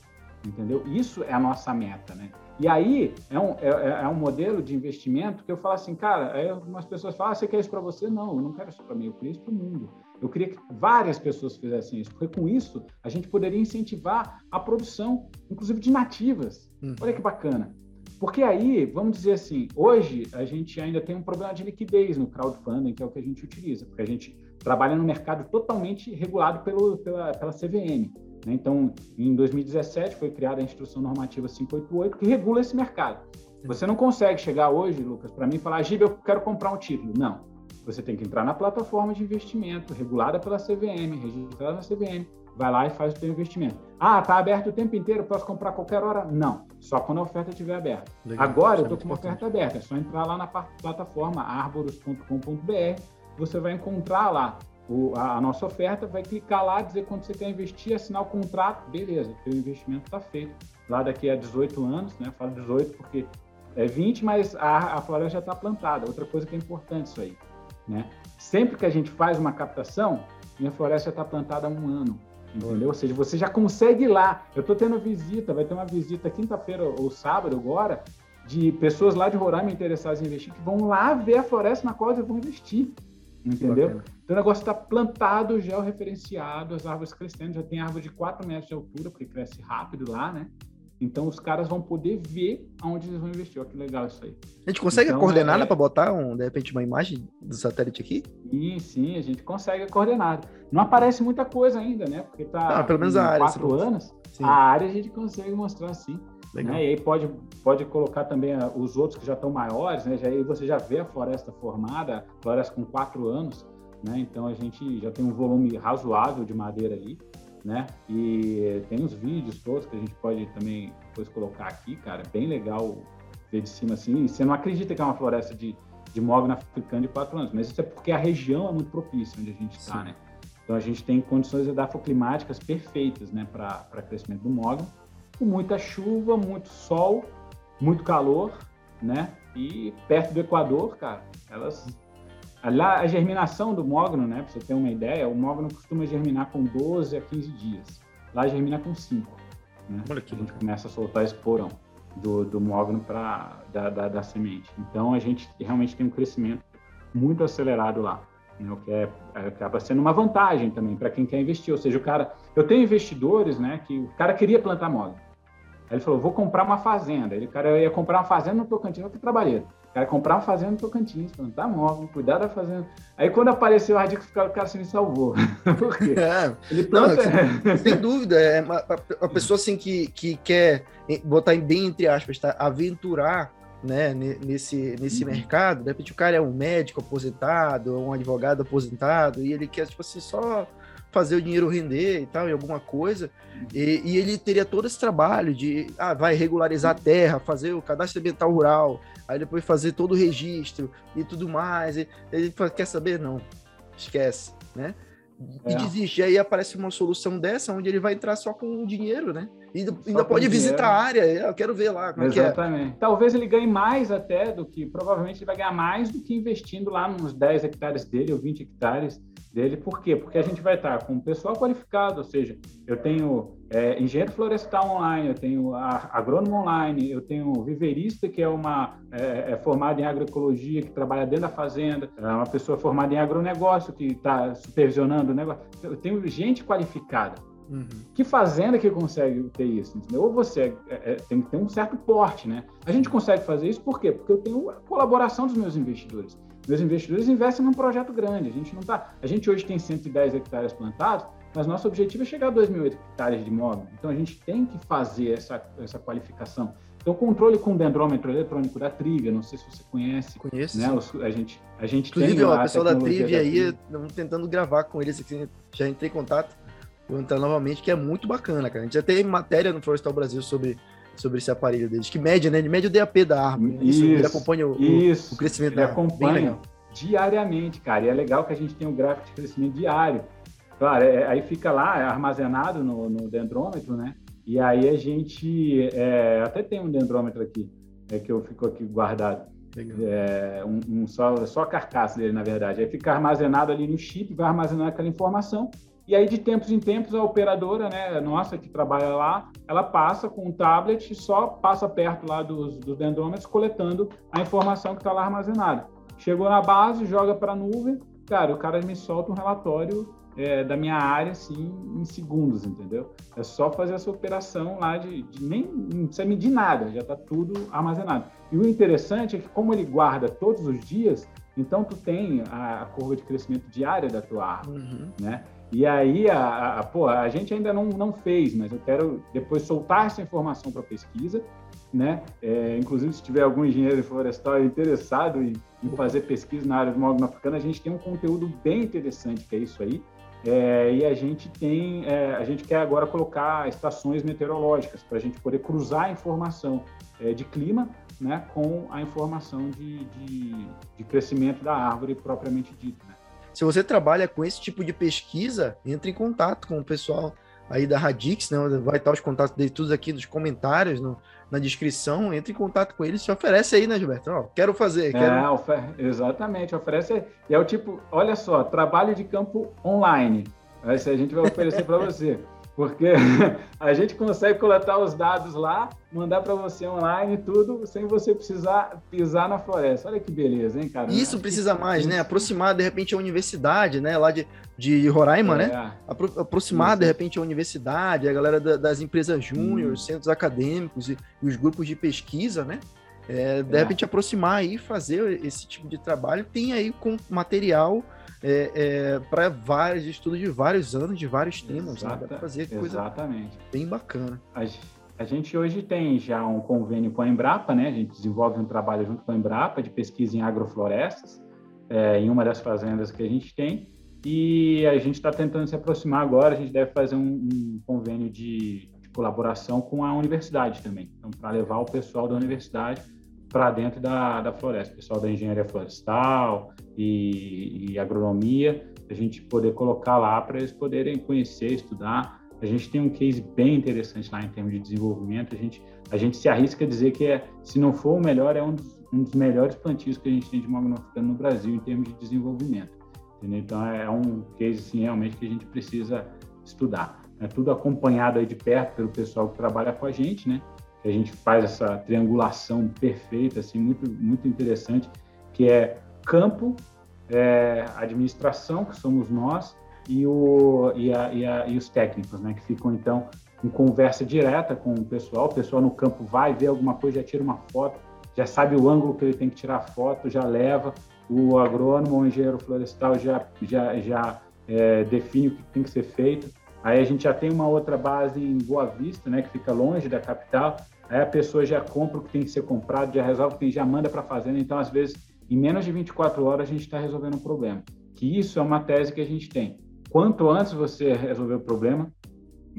Entendeu? Isso é a nossa meta, né? E aí é um, é, é um modelo de investimento que eu falo assim, cara, aí algumas pessoas falam, ah, você quer isso para você? Não, eu não quero isso para mim, eu queria isso para o mundo. Eu queria que várias pessoas fizessem isso, porque com isso a gente poderia incentivar a produção, inclusive de nativas. Uhum. Olha que bacana. Porque aí, vamos dizer assim, hoje a gente ainda tem um problema de liquidez no crowdfunding, que é o que a gente utiliza, porque a gente trabalha no mercado totalmente regulado pelo, pela, pela CVM. Né? Então, em 2017 foi criada a Instrução Normativa 588, que regula esse mercado. Você não consegue chegar hoje, Lucas, para mim e falar, Giba, eu quero comprar um título. Não. Você tem que entrar na plataforma de investimento regulada pela CVM, registrada na CVM, vai lá e faz o seu investimento. Ah, está aberto o tempo inteiro, posso comprar qualquer hora? Não, só quando a oferta estiver aberta. Legal, Agora eu estou é com uma oferta aberta, é só entrar lá na plataforma arboros.com.br, você vai encontrar lá o, a, a, nossa oferta, vai clicar lá, dizer quanto você quer investir, assinar o contrato, beleza, o investimento está feito. Lá daqui a 18 anos, né? Falo 18 porque é 20, mas a, a floresta já está plantada. Outra coisa que é importante isso aí, né? Sempre que a gente faz uma captação, minha floresta já está plantada há um ano. Entendeu? Ou seja, você já consegue ir lá. Eu estou tendo visita, vai ter uma visita quinta-feira ou sábado agora, de pessoas lá de Roraima interessadas em investir, que vão lá ver a floresta na qual eles vão investir. Entendeu? Então o negócio está plantado, georreferenciado, as árvores crescendo, já tem árvore de 4 metros de altura, porque cresce rápido lá, né? Então os caras vão poder ver aonde eles vão investir. Olha que legal isso aí. A gente consegue então, a coordenada é... para botar, um, de repente, uma imagem do satélite aqui? Sim, sim, a gente consegue a coordenada. Não aparece muita coisa ainda, né? Porque tá ah, pelo menos a área, quatro anos. Sim. A área a gente consegue mostrar sim. Né? E aí pode, pode colocar também ah, os outros que já estão maiores, né? Já, aí você já vê a floresta formada, floresta com quatro anos, né? Então a gente já tem um volume razoável de madeira ali né? E tem os vídeos todos que a gente pode também depois colocar aqui, cara, bem legal ver de cima assim. E você não acredita que é uma floresta de, de mogno africano de quatro anos, mas isso é porque a região é muito propícia onde a gente está, né? Então a gente tem condições edafoclimáticas perfeitas, né, para crescimento do mogno, com muita chuva, muito sol, muito calor, né? E perto do Equador, cara, elas Lá, a germinação do mogno, né, para você ter uma ideia, o mogno costuma germinar com 12 a 15 dias. Lá germina com 5. Né? Olha que a gente começa a soltar esse porão do, do mogno pra, da, da, da, semente. Então, a gente realmente tem um crescimento muito acelerado lá. Né? O que é, acaba sendo uma vantagem também para quem quer investir. Ou seja, o cara... Eu tenho investidores né, que o cara queria plantar mogno. Aí ele falou, vou comprar uma fazenda. Ele, cara ia comprar uma fazenda no Tocantins, olha que trabalheiro. O cara comprar uma fazenda no Tocantins, plantar móvel, cuidar da fazenda. Aí quando apareceu a dica, o cara se me salvou. Por quê? É, Ele planta... Não, sem dúvida, é uma, uma, pessoa assim que, que quer botar bem entre aspas, tá? aventurar né, nesse, nesse uhum. mercado, de repente o cara é um médico aposentado, um advogado aposentado, e ele quer, tipo assim, só fazer o dinheiro render e tal, em alguma coisa, e, e, ele teria todo esse trabalho de, ah, vai regularizar a terra, fazer o cadastro ambiental rural, aí depois fazer todo o registro e tudo mais, e ele fala, quer saber? Não, esquece. né? E é. desiste. E aí aparece uma solução dessa, onde ele vai entrar só com dinheiro, né? E ainda pode visitar a área. Eu quero ver lá como Exatamente. É é. Talvez ele ganhe mais até do que, provavelmente ele vai ganhar mais do que investindo lá nos 10 hectares dele ou 20 hectares dele. Por quê? Porque a gente vai estar com um pessoal qualificado, ou seja, eu tenho é, engenheiro florestal online, eu tenho agrônomo online, eu tenho viverista que é uma é, é formada em agroecologia que trabalha dentro da fazenda, é uma pessoa formada em agronegócio que está supervisionando o negócio. Eu tenho gente qualificada. Uhum. Que fazenda que consegue ter isso? Entendeu? Ou você é, é, tem que ter um certo porte, né? A gente consegue fazer isso por quê? Porque eu tenho a colaboração dos meus investidores. Meus investidores investem num projeto grande. A gente não tá. A gente hoje tem 110 hectares plantados, mas nosso objetivo é chegar a 2 mil hectares de imóvel. Então a gente tem que fazer essa, essa qualificação. Então, controle com dendrômetro eletrônico da Trivia, não sei se você conhece. Conheço. Né? A gente, a gente Inclusive, tem. Inclusive, o pessoal da Trivia aí, estamos tentando gravar com eles aqui. Já entrei em contato. Vou entrar novamente, que é muito bacana, cara. A gente já tem matéria no Florestal Brasil sobre sobre esse aparelho deles, que mede, né? Ele mede o DAP da árvore. Isso, ele acompanha o, isso, o crescimento ele da árvore. acompanha diariamente, cara. E é legal que a gente tem um gráfico de crescimento diário. Claro, é, aí fica lá é armazenado no, no, dendrômetro, né? E aí a gente é, até tem um dendrômetro aqui, é, que eu fico aqui guardado. É, um, um, só, só a carcaça dele, na verdade. Aí fica armazenado ali no chip, vai armazenar aquela informação e aí, de tempos em tempos, a operadora, né, nossa, que trabalha lá, ela passa com um tablet e só passa perto lá dos, dos dendrômetros, coletando a informação que está lá armazenada. Chegou na base, joga para a nuvem, cara, o cara me solta um relatório é, da minha área, assim, em segundos, entendeu? É só fazer essa operação lá de, de nem não precisa medir nada, já está tudo armazenado. E o interessante é que como ele guarda todos os dias, então tu tem a, a curva de crescimento diária da tua árvore, uhum. né? E aí, a, a, pô, a gente ainda não, não fez, mas eu quero depois soltar essa informação para pesquisa, né? É, inclusive, se tiver algum engenheiro florestal interessado em, em fazer pesquisa na área do mogno africano, a gente tem um conteúdo bem interessante que é isso aí. É, e a gente tem, é, a gente quer agora colocar estações meteorológicas para a gente poder cruzar a informação é, de clima né, com a informação de, de, de crescimento da árvore propriamente dita. Né? Se você trabalha com esse tipo de pesquisa, entre em contato com o pessoal aí da Radix, né? Vai estar os contatos deles todos aqui nos comentários, no, na descrição. Entre em contato com eles, se oferece aí, né, Gilberto? Ó, quero fazer. Quero... É, ofer... exatamente, oferece. E é o tipo, olha só, trabalho de campo online. Esse a gente vai oferecer para você. Porque a gente consegue coletar os dados lá, mandar para você online tudo, sem você precisar pisar na floresta. Olha que beleza, hein, cara? Isso precisa mais, né? Aproximar, de repente, a universidade, né? Lá de, de Roraima, né? é. né? Apro aproximar, Isso. de repente, a universidade, a galera da, das empresas júnior, hum. centros acadêmicos e, e, os grupos de pesquisa, né? É, de é. repente, aproximar aí, fazer esse tipo de trabalho. Tem aí com material é, é, para vários estudos de vários anos, de vários temas, Exata, né? Dá fazer coisa exatamente. bem bacana. A, a, gente hoje tem já um convênio com a Embrapa, né? A gente desenvolve um trabalho junto com a Embrapa de pesquisa em agroflorestas, é, em uma das fazendas que a gente tem, e a gente está tentando se aproximar agora, a gente deve fazer um, um convênio de, de colaboração com a universidade também, então para levar o pessoal da universidade para dentro da, da floresta, pessoal da engenharia florestal e, e agronomia, a gente poder colocar lá para eles poderem conhecer, estudar. A gente tem um case bem interessante lá em termos de desenvolvimento. A gente, a gente se arrisca a dizer que, é, se não for o melhor, é um dos, um dos melhores plantios que a gente tem de mogno africano no Brasil em termos de desenvolvimento. Entendeu? Então, é um case assim, realmente que a gente precisa estudar. É tudo acompanhado aí de perto pelo pessoal que trabalha com a gente, né? que a gente faz essa triangulação perfeita, assim, muito, muito interessante, que é campo, é, administração, que somos nós, e, o, e, a, e, a, e os técnicos, né, que ficam, então, em conversa direta com o pessoal. O pessoal no campo vai ver alguma coisa, já tira uma foto, já sabe o ângulo que ele tem que tirar a foto, já leva. O agrônomo ou engenheiro florestal já, já, já é, define o que tem que ser feito. Aí a gente já tem uma outra base em Boa Vista, né, que fica longe da capital. Aí a pessoa já compra o que tem que ser comprado, já resolve o que já manda para a fazenda. Então, às vezes, em menos de 24 horas, a gente está resolvendo um problema. Que isso é uma tese que a gente tem. Quanto antes você resolver o problema,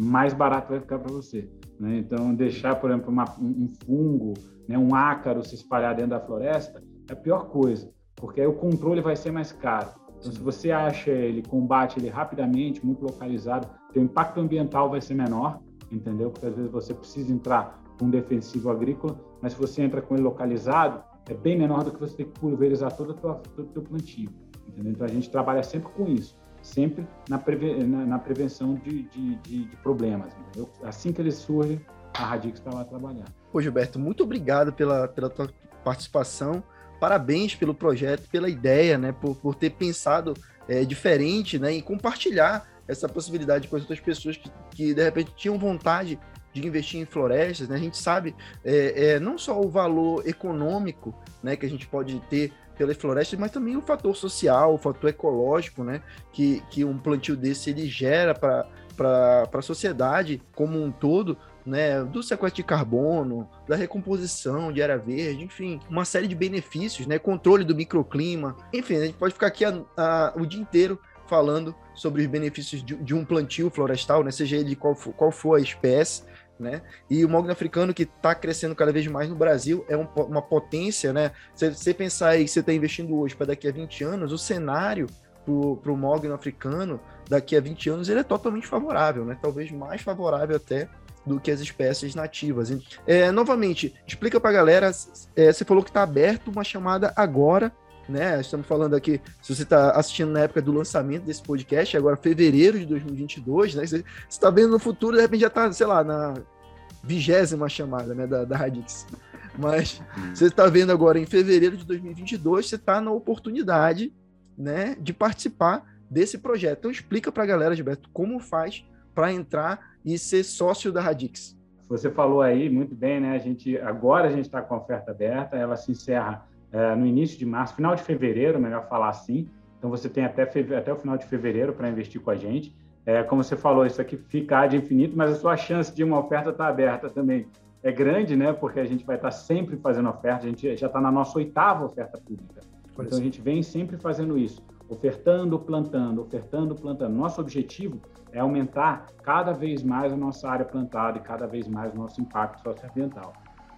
mais barato vai ficar para você. Né? Então, deixar, por exemplo, uma, um fungo, né, um ácaro se espalhar dentro da floresta é a pior coisa, porque aí o controle vai ser mais caro. Então, se você acha ele, combate ele rapidamente, muito localizado, o impacto ambiental vai ser menor, entendeu? Porque às vezes você precisa entrar com um defensivo agrícola, mas se você entra com ele localizado, é bem menor do que você ter que pulverizar todo o teu, plantio, entendeu? Então a gente trabalha sempre com isso, sempre na, preve, na, na prevenção de, de, de, de, problemas, entendeu? Assim que eles surgem, a Radix está lá trabalhando. Pô, Gilberto, muito obrigado pela, pela tua participação parabéns pelo projeto, pela ideia, né, por, por ter pensado é, diferente, né, e compartilhar essa possibilidade com as outras pessoas que, que de repente tinham vontade de investir em florestas, né? A gente sabe é, é, não só o valor econômico, né, que a gente pode ter pelas florestas, mas também o fator social, o fator ecológico, né, que, que um plantio desse ele gera para para a sociedade como um todo, né, do sequestro de carbono, da recomposição de área verde, enfim, uma série de benefícios, né, controle do microclima, enfim, a gente pode ficar aqui a, a, o dia inteiro falando sobre os benefícios de, de um plantio florestal, né, seja ele qual for, qual for a espécie, né? E o mogno africano que está crescendo cada vez mais no Brasil é um, uma potência, né? Se você pensar aí que você está investindo hoje para daqui a 20 anos, o cenário para o mogno africano daqui a 20 anos ele é totalmente favorável, né? Talvez mais favorável até do que as espécies nativas. É, novamente, explica para a galera, é, você falou que está aberto uma chamada agora, né? Estamos falando aqui, se você está assistindo na época do lançamento desse podcast, agora fevereiro de 2022, né? Você está vendo no futuro, de repente já está, sei lá, na vigésima chamada, né, da, da Radix. Mas hum. você está vendo agora em fevereiro de 2022, você está na oportunidade, né, de participar desse projeto. Então explica para a galera, Gilberto, como faz para entrar e ser sócio da Radix. Você falou aí muito bem, né? A gente agora a gente está com a oferta aberta, ela se encerra é, no início de março, final de fevereiro, melhor falar assim. Então você tem até, até o final de fevereiro para investir com a gente. É, como você falou, isso aqui fica de infinito, mas a sua chance de uma oferta estar tá aberta também é grande, né? Porque a gente vai estar tá sempre fazendo oferta, a gente já está na nossa oitava oferta pública. Então a gente vem sempre fazendo isso ofertando, plantando, ofertando, plantando. Nosso objetivo é aumentar cada vez mais a nossa área plantada e cada vez mais o nosso impacto socioambiental.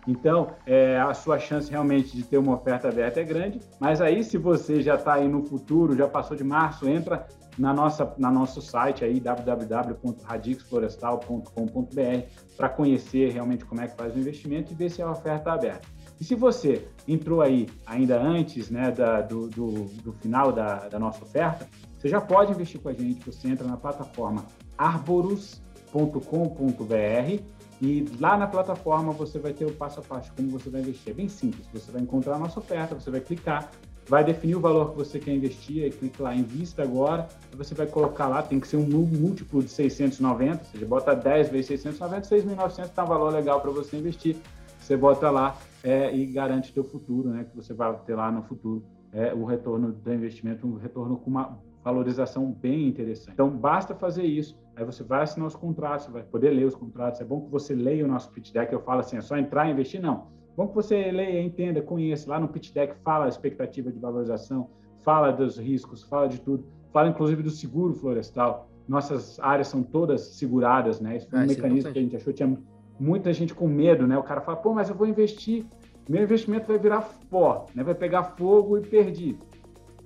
Então, é, a sua chance realmente de ter uma oferta aberta é grande, mas aí se você já está aí no futuro, já passou de março, entra na nossa na nosso site aí www.radixflorestal.com.br para conhecer realmente como é que faz o investimento e ver se a oferta está aberta. E se você entrou aí ainda antes né, da, do, do, do, final da, da nossa oferta, você já pode investir com a gente. Você entra na plataforma arborus.com.br e lá na plataforma você vai ter o passo a passo como você vai investir. É bem simples. Você vai encontrar a nossa oferta, você vai clicar, vai definir o valor que você quer investir, aí clica lá, invista agora, você vai colocar lá, tem que ser um múltiplo de 690, ou seja, bota 10 vezes 690, 6.900 está um valor legal para você investir. Você bota lá é, e garante teu futuro, né? Que você vai ter lá no futuro é, o retorno do investimento, um retorno com uma valorização bem interessante. Então, basta fazer isso. Aí você vai assinar os contratos, vai poder ler os contratos. É bom que você leia o nosso pitch deck. Eu falo assim, é só entrar e investir? Não. É bom que você leia, entenda, conheça. Lá no pitch deck fala a expectativa de valorização, fala dos riscos, fala de tudo. Fala, inclusive, do seguro florestal. Nossas áreas são todas seguradas, né? Esse foi um é, mecanismo que a gente achou tinha muita gente com medo, né? O cara fala, pô, mas eu vou investir, meu investimento vai virar pó, né? Vai pegar fogo e perdi.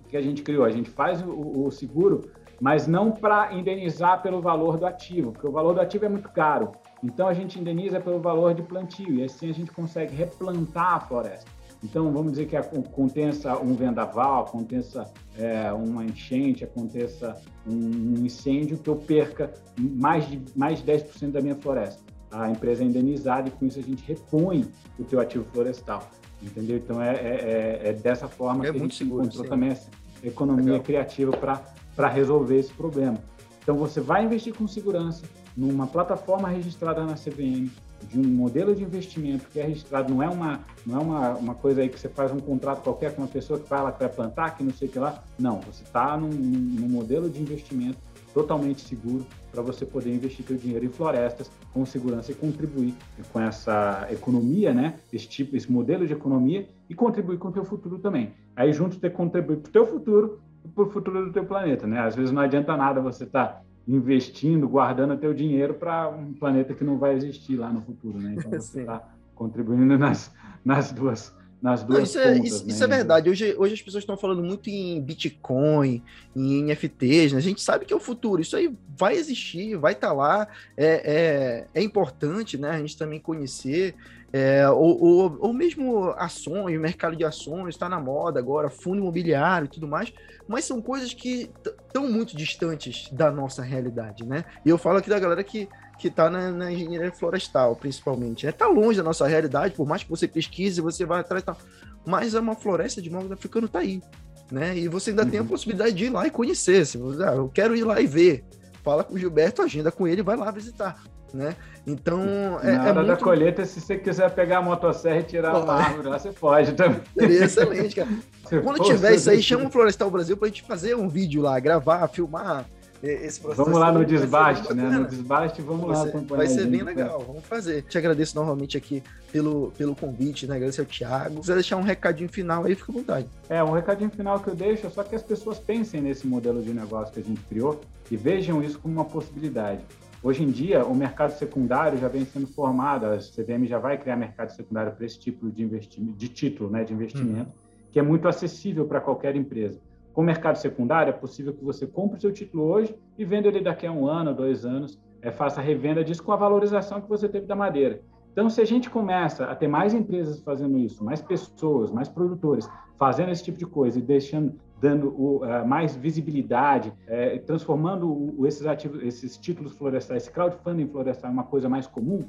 Que a gente criou? A gente faz o, o seguro, mas não para indenizar pelo valor do ativo, porque o valor do ativo é muito caro. Então a gente indeniza pelo valor de plantio e assim a gente consegue replantar a floresta. Então, vamos dizer que aconteça um vendaval, aconteça é, uma enchente, aconteça um incêndio, que eu perca mais de, mais de 10% da minha floresta a empresa é indenizada e com isso a gente repõe o teu ativo florestal, entendeu? Então é, é, é, é dessa forma é que a gente seguro, encontrou sim. também essa economia Legal. criativa para resolver esse problema. Então você vai investir com segurança numa plataforma registrada na CVM, de um modelo de investimento que é registrado, não é uma, não é uma, uma coisa aí que você faz um contrato qualquer com uma pessoa que fala que vai plantar, que não sei o que lá. Não, você está num, num modelo de investimento totalmente seguro para você poder investir seu dinheiro em florestas com segurança e contribuir com essa economia, né? Esse tipo, esse modelo de economia e contribuir com o teu futuro também. Aí junto ter contribuir para o teu futuro e para o futuro do teu planeta, né? Às vezes não adianta nada você estar tá investindo, guardando teu dinheiro para um planeta que não vai existir lá no futuro, né? Então você está contribuindo nas, nas duas nas duas Não, isso, é, pontas, isso, né? isso é verdade. Hoje, hoje as pessoas estão falando muito em Bitcoin, em NFTs, né? A gente sabe que é o futuro. Isso aí vai existir, vai estar lá. É, é, é importante, né? A gente também conhecer. É, ou, ou, ou mesmo ações, mercado de ações está na moda agora, fundo imobiliário e tudo mais, mas são coisas que estão muito distantes da nossa realidade, né? E eu falo aqui da galera que que está na, na, engenharia florestal, principalmente. Está né? longe da nossa realidade, por mais que você pesquise, você vai atrás e tal. Mas é uma floresta de mogno africano está aí. Né? E você ainda uhum. tem a uhum. possibilidade de ir lá e conhecer. Se você, ah, eu quero ir lá e ver. Fala com o Gilberto, agenda com ele, vai lá visitar. Né? Então, é, Na hora é muito... da colheita, se você quiser pegar a motosserra e tirar Pô, uma árvore lá, você pode também. Seria excelente, cara. Quando tiver isso aí, chama o Florestal Brasil para a gente fazer um vídeo lá, gravar, filmar, esse processo. Vamos lá no desbaste, né? No desbaste, vamos vai lá ser, acompanhar. Vai ser bem legal, vamos fazer. Te agradeço novamente aqui pelo, pelo convite, né? Agradeço ao Thiago. Se quiser deixar um recadinho final aí, fica à vontade. É, um recadinho final que eu deixo é só que as pessoas pensem nesse modelo de negócio que a gente criou e vejam isso como uma possibilidade. Hoje em dia, o mercado secundário já vem sendo formado, a CVM já vai criar mercado secundário para esse tipo de investimento, de título, né, de investimento, uhum. que é muito acessível para qualquer empresa. Com o mercado secundário, é possível que você compre o seu título hoje e venda ele daqui a um ano, dois anos, é, faça a revenda disso com a valorização que você teve da madeira. Então, se a gente começa a ter mais empresas fazendo isso, mais pessoas, mais produtores fazendo esse tipo de coisa e deixando, dando o, uh, mais visibilidade, uh, transformando o, esses ativos, esses títulos florestais, esse crowdfunding florestal, em uma coisa mais comum,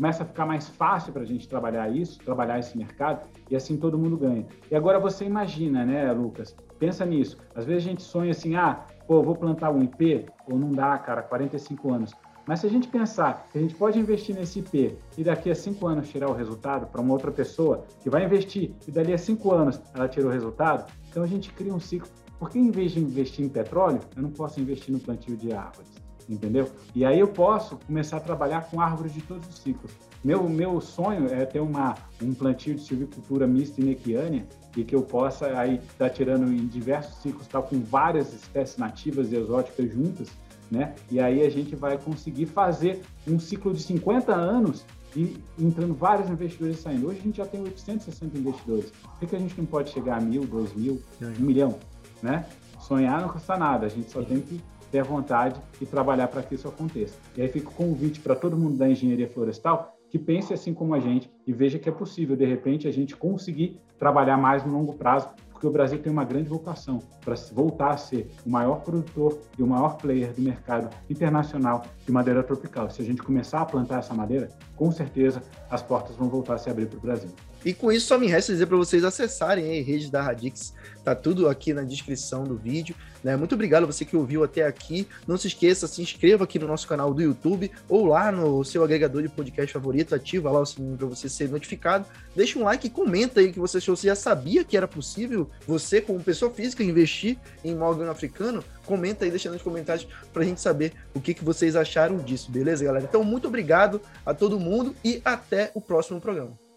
começa a ficar mais fácil para a gente trabalhar isso, trabalhar esse mercado, e assim todo mundo ganha. E agora você imagina, né, Lucas? Pensa nisso. Às vezes a gente sonha assim, ah, pô, vou plantar um IP, ou não dá, cara, 45 anos. Mas se a gente pensar que a gente pode investir nesse IP e daqui a cinco anos tirar o resultado para uma outra pessoa que vai investir e dali a cinco anos ela tira o resultado, então a gente cria um ciclo. Porque em vez de investir em petróleo, eu não posso investir no plantio de árvores entendeu? E aí eu posso começar a trabalhar com árvores de todos os ciclos. Meu, meu sonho é ter uma, um plantio de silvicultura mista inequiânia e que eu possa aí estar tá tirando em diversos ciclos, tá, com várias espécies nativas e exóticas juntas, né? E aí a gente vai conseguir fazer um ciclo de 50 anos e entrando vários investidores saindo. Hoje a gente já tem 860 investidores. Por que a gente não pode chegar a mil, dois mil, um milhão, né? Sonhar não custa nada, a gente só tem que ter vontade e trabalhar para que isso aconteça. E aí fica o convite para todo mundo da engenharia florestal que pense assim como a gente e veja que é possível, de repente, a gente conseguir trabalhar mais no longo prazo, porque o Brasil tem uma grande vocação para voltar a ser o maior produtor e o maior player do mercado internacional de madeira tropical. Se a gente começar a plantar essa madeira, com certeza as portas vão voltar a se abrir para o Brasil. E com isso só me resta dizer para vocês acessarem a rede da Radix, tá tudo aqui na descrição do vídeo. Né? Muito obrigado a você que ouviu até aqui. Não se esqueça, se inscreva aqui no nosso canal do YouTube ou lá no seu agregador de podcast favorito, ativa lá o sininho para você ser notificado. Deixa um like e comenta aí que você achou. Você já sabia que era possível você, como pessoa física, investir em mogno africano? Comenta aí, deixa nos comentários para a gente saber o que, que vocês acharam disso, beleza, galera? Então, muito obrigado a todo mundo e até o próximo programa.